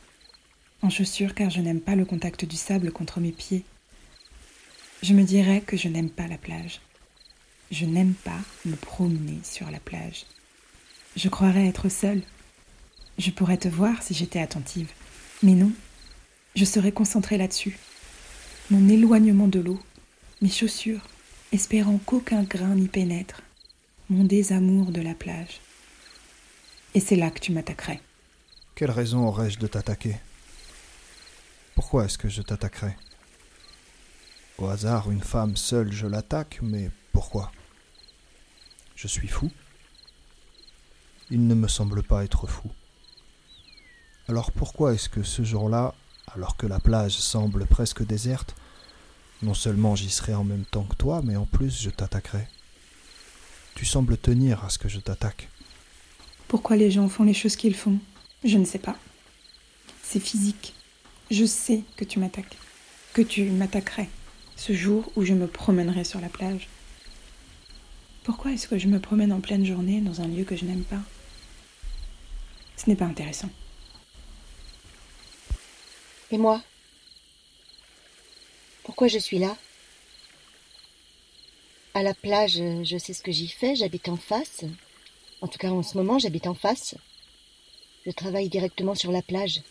En chaussures, car je n'aime pas le contact du sable contre mes pieds. Je me dirais que je n'aime pas la plage. Je n'aime pas me promener sur la plage. Je croirais être seule. Je pourrais te voir si j'étais attentive. Mais non, je serais concentrée là-dessus. Mon éloignement de l'eau, mes chaussures, espérant qu'aucun grain n'y pénètre, mon désamour de la plage. Et c'est là que tu m'attaquerais. Quelle raison aurais-je de t'attaquer? Pourquoi est-ce que je t'attaquerais? Au hasard, une femme seule, je l'attaque, mais pourquoi? Je suis fou Il ne me semble pas être fou. Alors pourquoi est-ce que ce jour-là, alors que la plage semble presque déserte, non seulement j'y serai en même temps que toi, mais en plus je t'attaquerai? Tu sembles tenir à ce que je t'attaque. Pourquoi les gens font les choses qu'ils font? Je ne sais pas. C'est physique. Je sais que tu m'attaques. Que tu m'attaquerais ce jour où je me promènerai sur la plage. Pourquoi est-ce que je me promène en pleine journée dans un lieu que je n'aime pas? Ce n'est pas intéressant. Et moi? Pourquoi je suis là? À la plage, je sais ce que j'y fais, j'habite en face. En tout cas, en ce moment, j'habite en face. Je travaille directement sur la plage,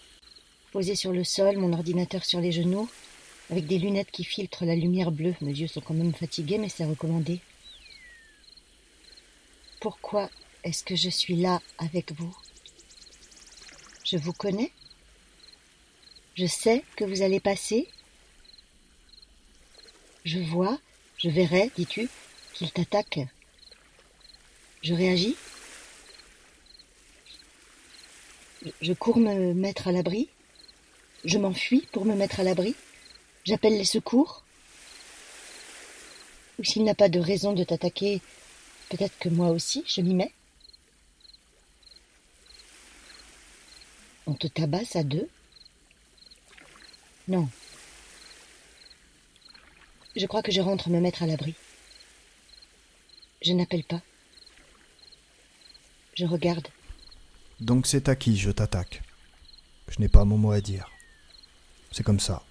posé sur le sol, mon ordinateur sur les genoux, avec des lunettes qui filtrent la lumière bleue. Mes yeux sont quand même fatigués, mais c'est recommandé. Pourquoi est-ce que je suis là avec vous? Je vous connais? Je sais que vous allez passer? Je vois, je verrai, dis-tu, qu'il t'attaque. Je réagis? Je cours me mettre à l'abri? Je m'enfuis pour me mettre à l'abri? J'appelle les secours Ou s'il n'a pas de raison de t'attaquer, peut-être que moi aussi je m'y mets On te tabasse à deux Non. Je crois que je rentre me mettre à l'abri. Je n'appelle pas. Je regarde. Donc c'est à qui je t'attaque? Je n'ai pas mon mot à dire. C'est comme ça.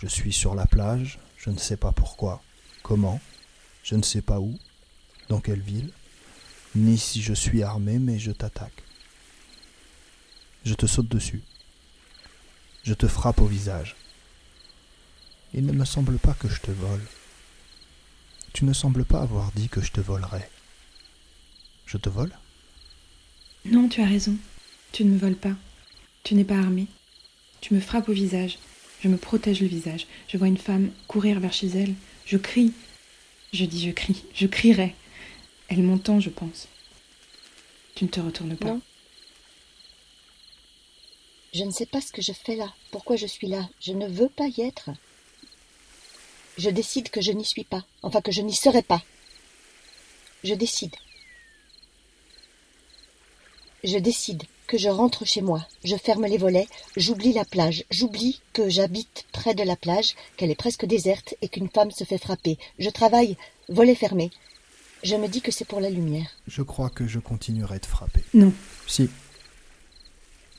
Je suis sur la plage, je ne sais pas pourquoi, comment, je ne sais pas où, dans quelle ville, ni si je suis armé, mais je t'attaque. Je te saute dessus. Je te frappe au visage. Il ne me semble pas que je te vole. Tu ne sembles pas avoir dit que je te volerais. Je te vole? Non, tu as raison. Tu ne me voles pas. Tu n'es pas armé. Tu me frappes au visage. Je me protège le visage. Je vois une femme courir vers chez elle. Je crie. Je dis je crie. Je crierai. Elle m'entend, je pense. Tu ne te retournes pas. Non. Je ne sais pas ce que je fais là, pourquoi je suis là. Je ne veux pas y être. Je décide que je n'y suis pas, enfin que je n'y serai pas. Je décide. Je décide que je rentre chez moi, je ferme les volets, j'oublie la plage, j'oublie que j'habite près de la plage, qu'elle est presque déserte et qu'une femme se fait frapper. Je travaille, volets fermés. Je me dis que c'est pour la lumière. Je crois que je continuerai de frapper. Non. Si.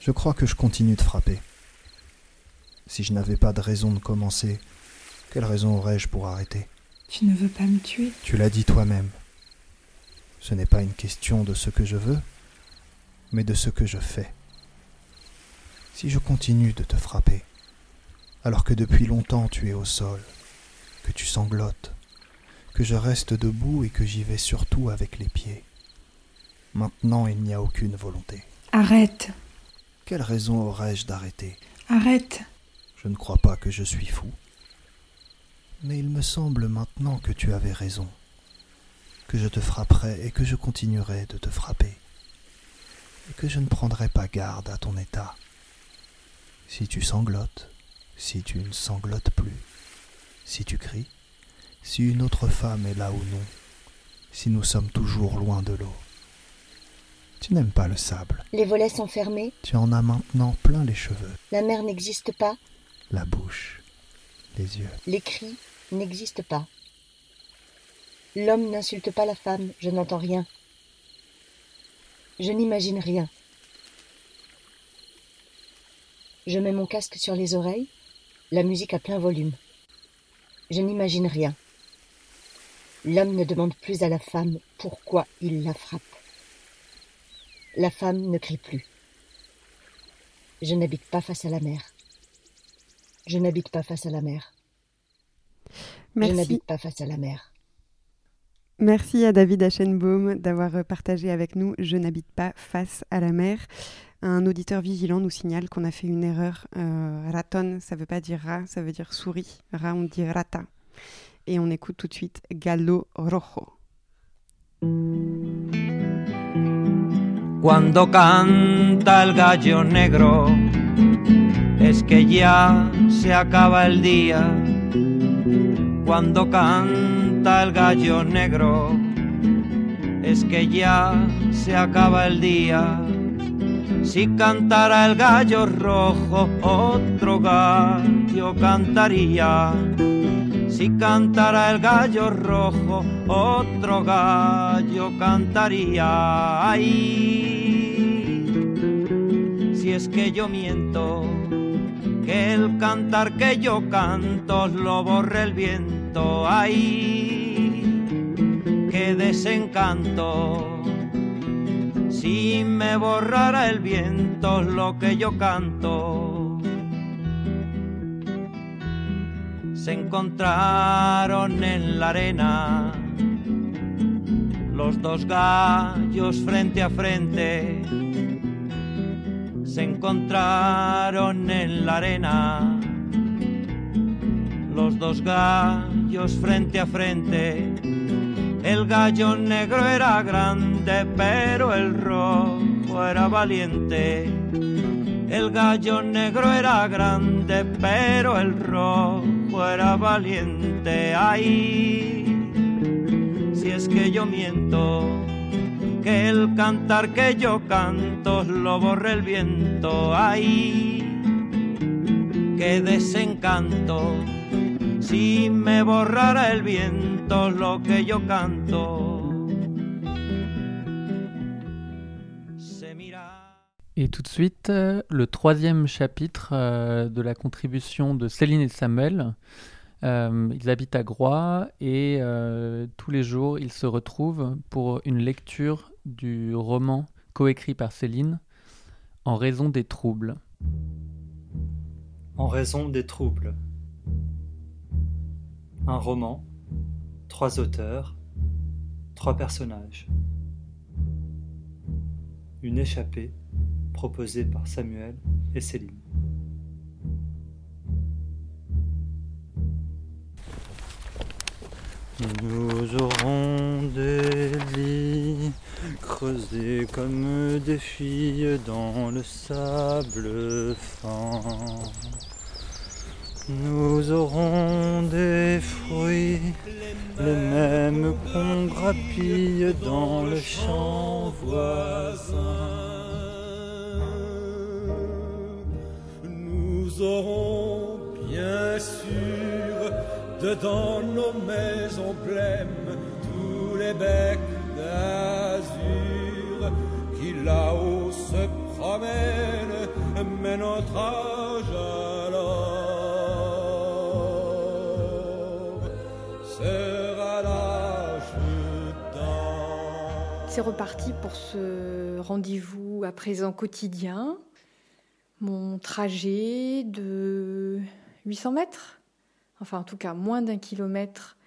Je crois que je continue de frapper. Si je n'avais pas de raison de commencer, quelle raison aurais-je pour arrêter? Tu ne veux pas me tuer? Tu l'as dit toi-même. Ce n'est pas une question de ce que je veux, mais de ce que je fais. Si je continue de te frapper, alors que depuis longtemps tu es au sol, que tu sanglotes, que je reste debout et que j'y vais surtout avec les pieds, maintenant il n'y a aucune volonté. Arrête Quelle raison aurais-je d'arrêter? Arrête Je ne crois pas que je suis fou. Mais il me semble maintenant que tu avais raison, que je te frapperai et que je continuerai de te frapper, et que je ne prendrai pas garde à ton état. Si tu sanglotes, si tu ne sanglotes plus, si tu cries, si une autre femme est là ou non, si nous sommes toujours loin de l'eau. Tu n'aimes pas le sable. Les volets sont fermés, Tu en as maintenant plein les cheveux, la mer n'existe pas, la bouche, les yeux. les cris n'existent pas. L'homme n'insulte pas la femme, je n'entends rien. Je n'imagine rien. Je mets mon casque sur les oreilles, la musique à plein volume. Je n'imagine rien. L'homme ne demande plus à la femme pourquoi il la frappe. La femme ne crie plus. Je n'habite pas face à la mer. Je n'habite pas face à la mer. Je n'habite pas face à la mer. Merci à David Aschenbaum d'avoir partagé avec nous Je n'habite pas face à la mer. Un auditeur vigilant nous signale qu'on a fait une erreur. Euh, raton, ça veut pas dire rat, ça veut dire souris. Rat, on dit rata. Et on écoute tout de suite Gallo Rojo. Cuando canta el gallo negro, es que ya se acaba el día. Cuando canta el gallo negro, es que ya se acaba el día. Si cantara el gallo rojo, otro gallo cantaría. Si cantara el gallo rojo, otro gallo cantaría. Ay, si es que yo miento, que el cantar que yo canto lo borre el viento. Ay, qué desencanto. Si me borrara el viento lo que yo canto. se encontraron en la arena los dos gallos frente a frente. Se encontraron en la arena los dos gallos frente a frente. El gallo negro era grande, pero el rojo era valiente. El gallo negro era grande, pero el rojo era valiente. Ay, si es que yo miento, que el cantar que yo canto lo borre el viento. Ay, qué desencanto, si me borrara el viento lo que yo canto. Se mira. Et tout de suite, euh, le troisième chapitre euh, de la contribution de Céline et Samuel. Euh, ils habitent à Groix et euh, tous les jours, ils se retrouvent pour une lecture du roman coécrit par Céline, En raison des troubles. En raison des troubles. Un roman, trois auteurs, trois personnages. Une échappée proposée par Samuel et Céline. Nous aurons des lits creusés comme des filles dans le sable fin. Nous aurons des fruits, les mêmes qu'on grappille dans le champ voisin. Nous aurons bien sûr dedans nos maisons blêmes tous les becs d'azur qui là-haut se promènent, mais notre C'est reparti pour ce rendez-vous à présent quotidien. Mon trajet de 800 mètres, enfin en tout cas moins d'un kilomètre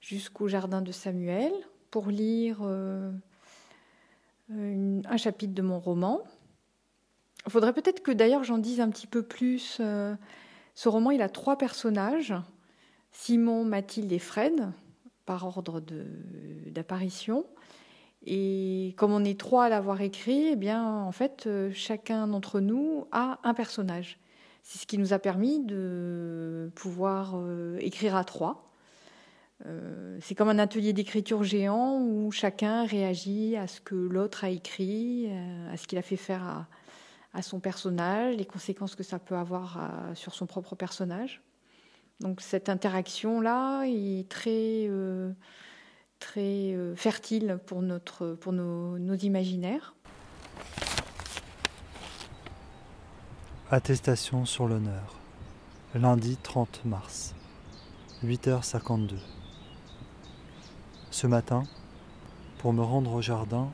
jusqu'au jardin de Samuel pour lire euh, un chapitre de mon roman. Il faudrait peut-être que d'ailleurs j'en dise un petit peu plus. euh, ce roman, il a trois personnages, Simon, Mathilde et Fred, par ordre d'apparition. Et comme on est trois à l'avoir écrit, eh bien, en fait, euh, chacun d'entre nous a un personnage. C'est ce qui nous a permis de pouvoir euh, écrire à trois. Euh, c'est comme un atelier d'écriture géant où chacun réagit à ce que l'autre a écrit, à ce qu'il a fait faire à, son personnage, les conséquences que ça peut avoir sur son propre personnage. Donc cette interaction-là est très, très euh, fertile pour, nos, nos imaginaires. Attestation sur l'honneur. Lundi 30 mars. 8h52. Ce matin, pour me rendre au jardin,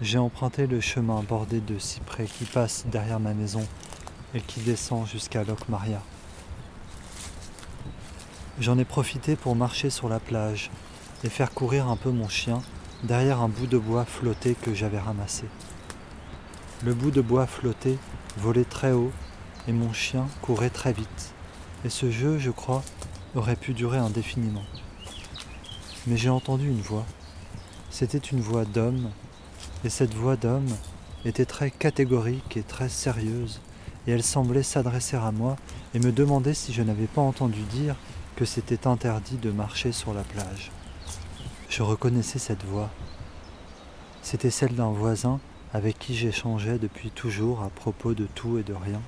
j'ai emprunté le chemin bordé de cyprès qui passe derrière ma maison et qui descend jusqu'à Locmaria. J'en ai profité pour marcher sur la plage et faire courir un peu mon chien derrière un bout de bois flotté que j'avais ramassé. Le bout de bois flotté volait très haut et mon chien courait très vite. Et ce jeu, je crois, aurait pu durer indéfiniment. Mais j'ai entendu une voix. C'était une voix d'homme, et cette voix d'homme était très catégorique et très sérieuse, et elle semblait s'adresser à moi et me demander si je n'avais pas entendu dire que c'était interdit de marcher sur la plage. Je reconnaissais cette voix. C'était celle d'un voisin avec qui j'échangeais depuis toujours à propos de tout et de rien.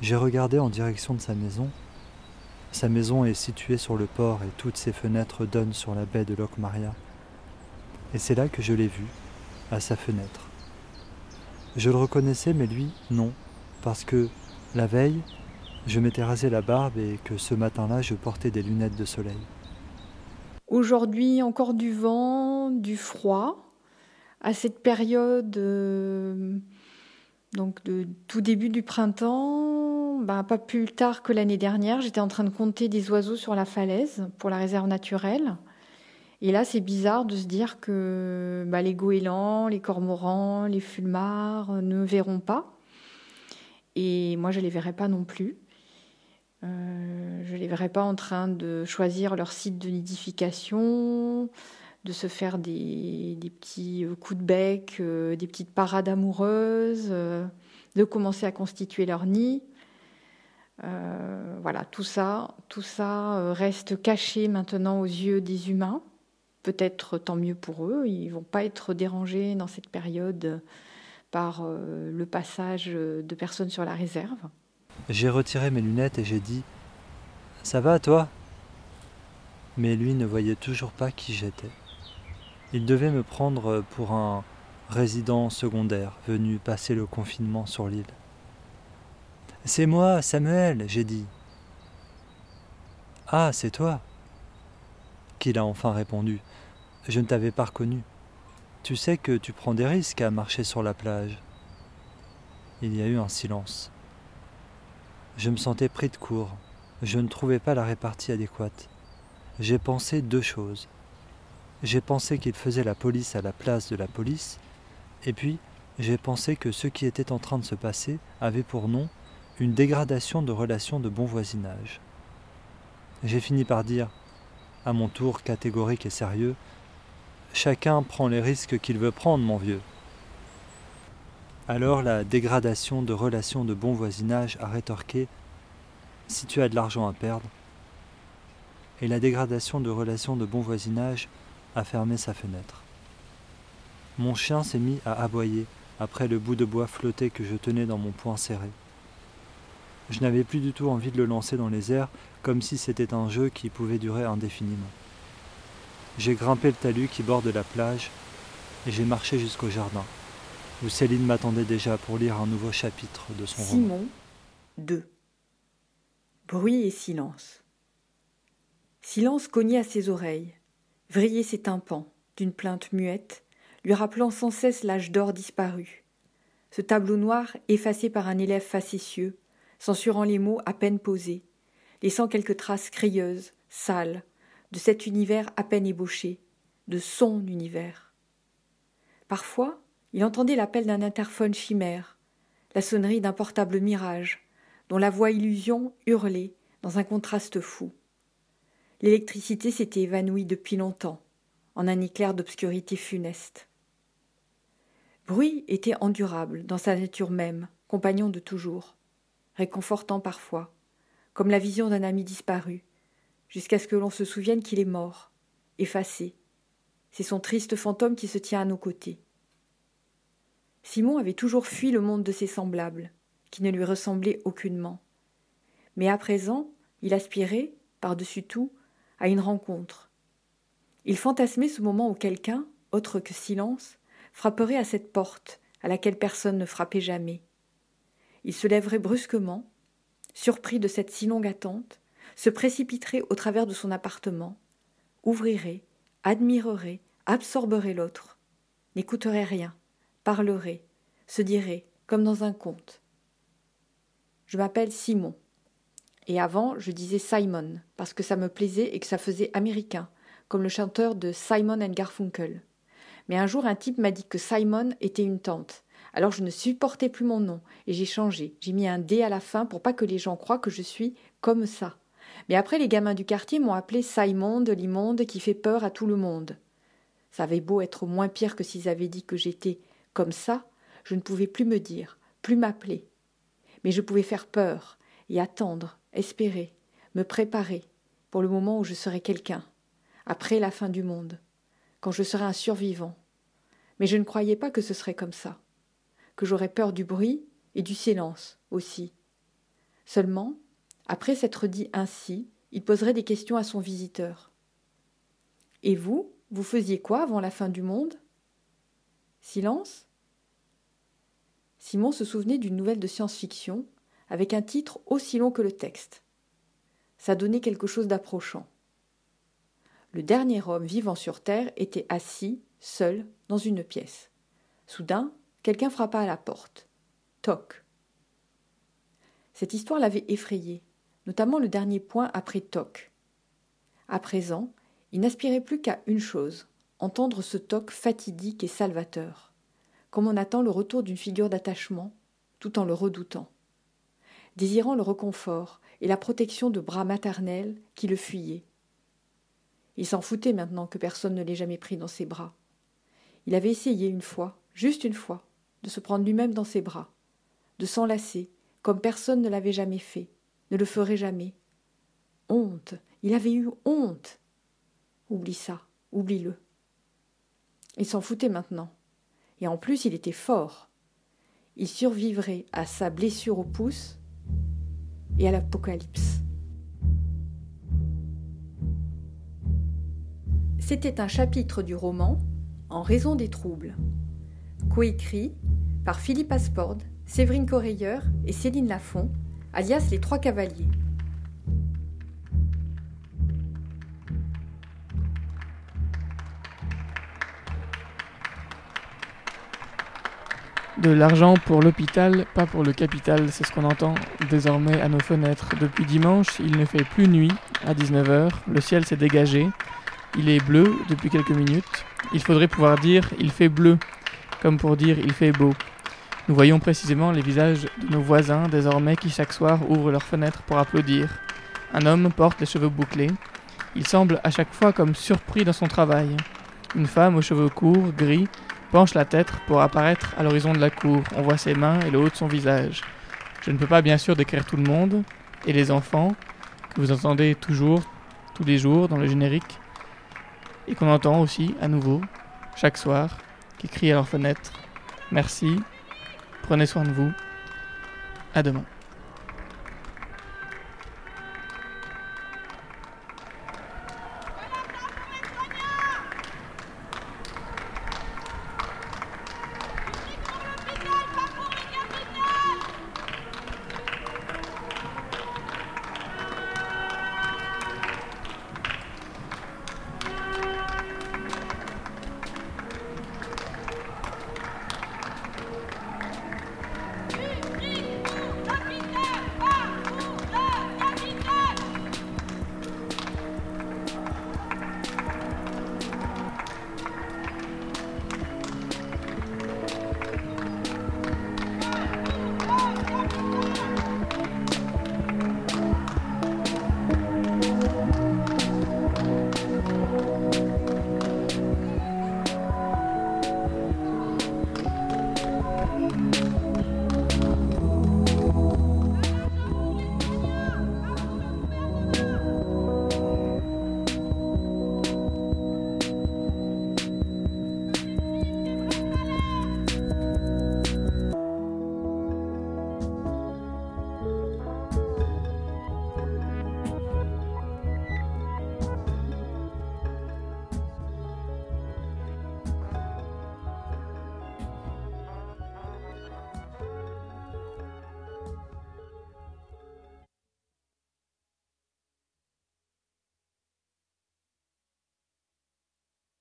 J'ai regardé en direction de sa maison. Sa maison est située sur le port et toutes ses fenêtres donnent sur la baie de Locmaria. Et c'est là que je l'ai vu, à sa fenêtre. Je le reconnaissais, mais lui, non, parce que la veille, je m'étais rasé la barbe et que ce matin-là, je portais des lunettes de soleil. Aujourd'hui, encore du vent, du froid. À cette période, euh, donc de tout début du printemps, ben, pas plus tard que l'année dernière, j'étais en train de compter des oiseaux sur la falaise pour la réserve naturelle. Et là, c'est bizarre de se dire que ben, les goélands, les cormorans, les fulmars ne verront pas. Et moi, je les verrai pas non plus. Euh, je les verrai pas en train de choisir leur site de nidification, de se faire des, petits euh, coups de bec, euh, des petites parades amoureuses, de commencer à constituer leur nid. Voilà, tout ça, tout ça reste caché maintenant aux yeux des humains. Peut-être tant mieux pour eux, ils vont pas être dérangés dans cette période par le passage de personnes sur la réserve. J'ai retiré mes lunettes et j'ai dit Ça va toi? Mais lui ne voyait toujours pas qui j'étais. Il devait me prendre pour un résident secondaire venu passer le confinement sur l'île. C'est moi, Samuel, j'ai dit. Ah, c'est toi? Qu'il a enfin répondu. Je ne t'avais pas reconnu. Tu sais que tu prends des risques à marcher sur la plage. Il y a eu un silence. Je me sentais pris de court. Je ne trouvais pas la répartie adéquate. J'ai pensé deux choses. J'ai pensé qu'il faisait la police à la place de la police, et puis j'ai pensé que ce qui était en train de se passer avait pour nom une dégradation de relations de bon voisinage. J'ai fini par dire à mon tour catégorique et sérieux. Chacun prend les risques qu'il veut prendre, mon vieux. Alors la dégradation de relations de bon voisinage a rétorqué Si tu as de l'argent à perdre, et la dégradation de relations de bon voisinage a fermé sa fenêtre. Mon chien s'est mis à aboyer après le bout de bois flotté que je tenais dans mon poing serré. Je n'avais plus du tout envie de le lancer dans les airs comme si c'était un jeu qui pouvait durer indéfiniment. J'ai grimpé le talus qui borde la plage et j'ai marché jusqu'au jardin, où Céline m'attendait déjà pour lire un nouveau chapitre de son roman. Simon 2 Bruit et silence. Silence cognait à ses oreilles, vrillait ses tympans d'une plainte muette, lui rappelant sans cesse l'âge d'or disparu. Ce tableau noir effacé par un élève facétieux, censurant les mots à peine posés, laissant quelques traces crieuses, sales, de cet univers à peine ébauché, de son univers. Parfois, il entendait l'appel d'un interphone chimère, la sonnerie d'un portable mirage, dont la voix illusion hurlait dans un contraste fou. L'électricité s'était évanouie depuis longtemps, en un éclair d'obscurité funeste. Bruit était endurable dans sa nature même, compagnon de toujours, réconfortant parfois, comme la vision d'un ami disparu, jusqu'à ce que l'on se souvienne qu'il est mort, effacé. C'est son triste fantôme qui se tient à nos côtés. Simon avait toujours fui le monde de ses semblables, qui ne lui ressemblaient aucunement. Mais à présent, il aspirait, par-dessus tout, à une rencontre. Il fantasmait ce moment où quelqu'un, autre que silence, frapperait à cette porte à laquelle personne ne frappait jamais. Il se lèverait brusquement, surpris de cette si longue attente, se précipiterait au travers de son appartement, ouvrirait, admirerait, absorberait l'autre, n'écouterait rien, parlerait, se dirait, comme dans un conte. Je m'appelle Simon. Et avant, je disais Simon, parce que ça me plaisait et que ça faisait américain, comme le chanteur de Simon and Garfunkel. Mais un jour, un type m'a dit que Simon était une tante, alors je ne supportais plus mon nom et j'ai changé. J'ai mis un D à la fin pour pas que les gens croient que je suis comme ça. Mais après, les gamins du quartier m'ont appelé Saimonde, l'immonde qui fait peur à tout le monde. Ça avait beau être moins pire que s'ils avaient dit que j'étais comme ça, je ne pouvais plus me dire, plus m'appeler. Mais je pouvais faire peur et attendre, espérer, me préparer pour le moment où je serai quelqu'un, après la fin du monde, quand je serai un survivant. Mais je ne croyais pas que ce serait comme ça que j'aurais peur du bruit et du silence aussi. Seulement, après s'être dit ainsi, il poserait des questions à son visiteur. Et vous, vous faisiez quoi avant la fin du monde? Silence Simon se souvenait d'une nouvelle de science-fiction avec un titre aussi long que le texte. Ça donnait quelque chose d'approchant. Le dernier homme vivant sur Terre était assis, seul, dans une pièce. Soudain, Quelqu'un frappa à la porte. Toc. Cette histoire l'avait effrayé, notamment le dernier point après toc. À présent, il n'aspirait plus qu'à une chose entendre ce toc fatidique et salvateur, comme on attend le retour d'une figure d'attachement, tout en le redoutant, désirant le réconfort et la protection de bras maternels qui le fuyaient. Il s'en foutait maintenant que personne ne l'ait jamais pris dans ses bras. Il avait essayé une fois, juste une fois, de se prendre lui-même dans ses bras, de s'enlacer, comme personne ne l'avait jamais fait, ne le ferait jamais. Honte, il avait eu honte. Oublie ça, oublie-le. Il s'en foutait maintenant. Et en plus, il était fort. Il survivrait à sa blessure au pouce et à l'apocalypse. C'était un chapitre du roman En raison des troubles, coécrit par Philippe Aspord, Séverine Correilleur et Céline Lafont, alias les Trois Cavaliers. De l'argent pour l'hôpital, pas pour le capital, c'est ce qu'on entend désormais à nos fenêtres. Depuis dimanche, il ne fait plus nuit à 19h, le ciel s'est dégagé, il est bleu depuis quelques minutes. Il faudrait pouvoir dire il fait bleu, comme pour dire il fait beau. Nous voyons précisément les visages de nos voisins désormais qui chaque soir ouvrent leurs fenêtres pour applaudir. Un homme porte les cheveux bouclés. Il semble à chaque fois comme surpris dans son travail. Une femme aux cheveux courts, gris, penche la tête pour apparaître à l'horizon de la cour. On voit ses mains et le haut de son visage. Je ne peux pas bien sûr décrire tout le monde, et les enfants, que vous entendez toujours, tous les jours dans le générique, et qu'on entend aussi à nouveau, chaque soir, qui crient à leurs fenêtres. Merci, prenez soin de vous, à demain.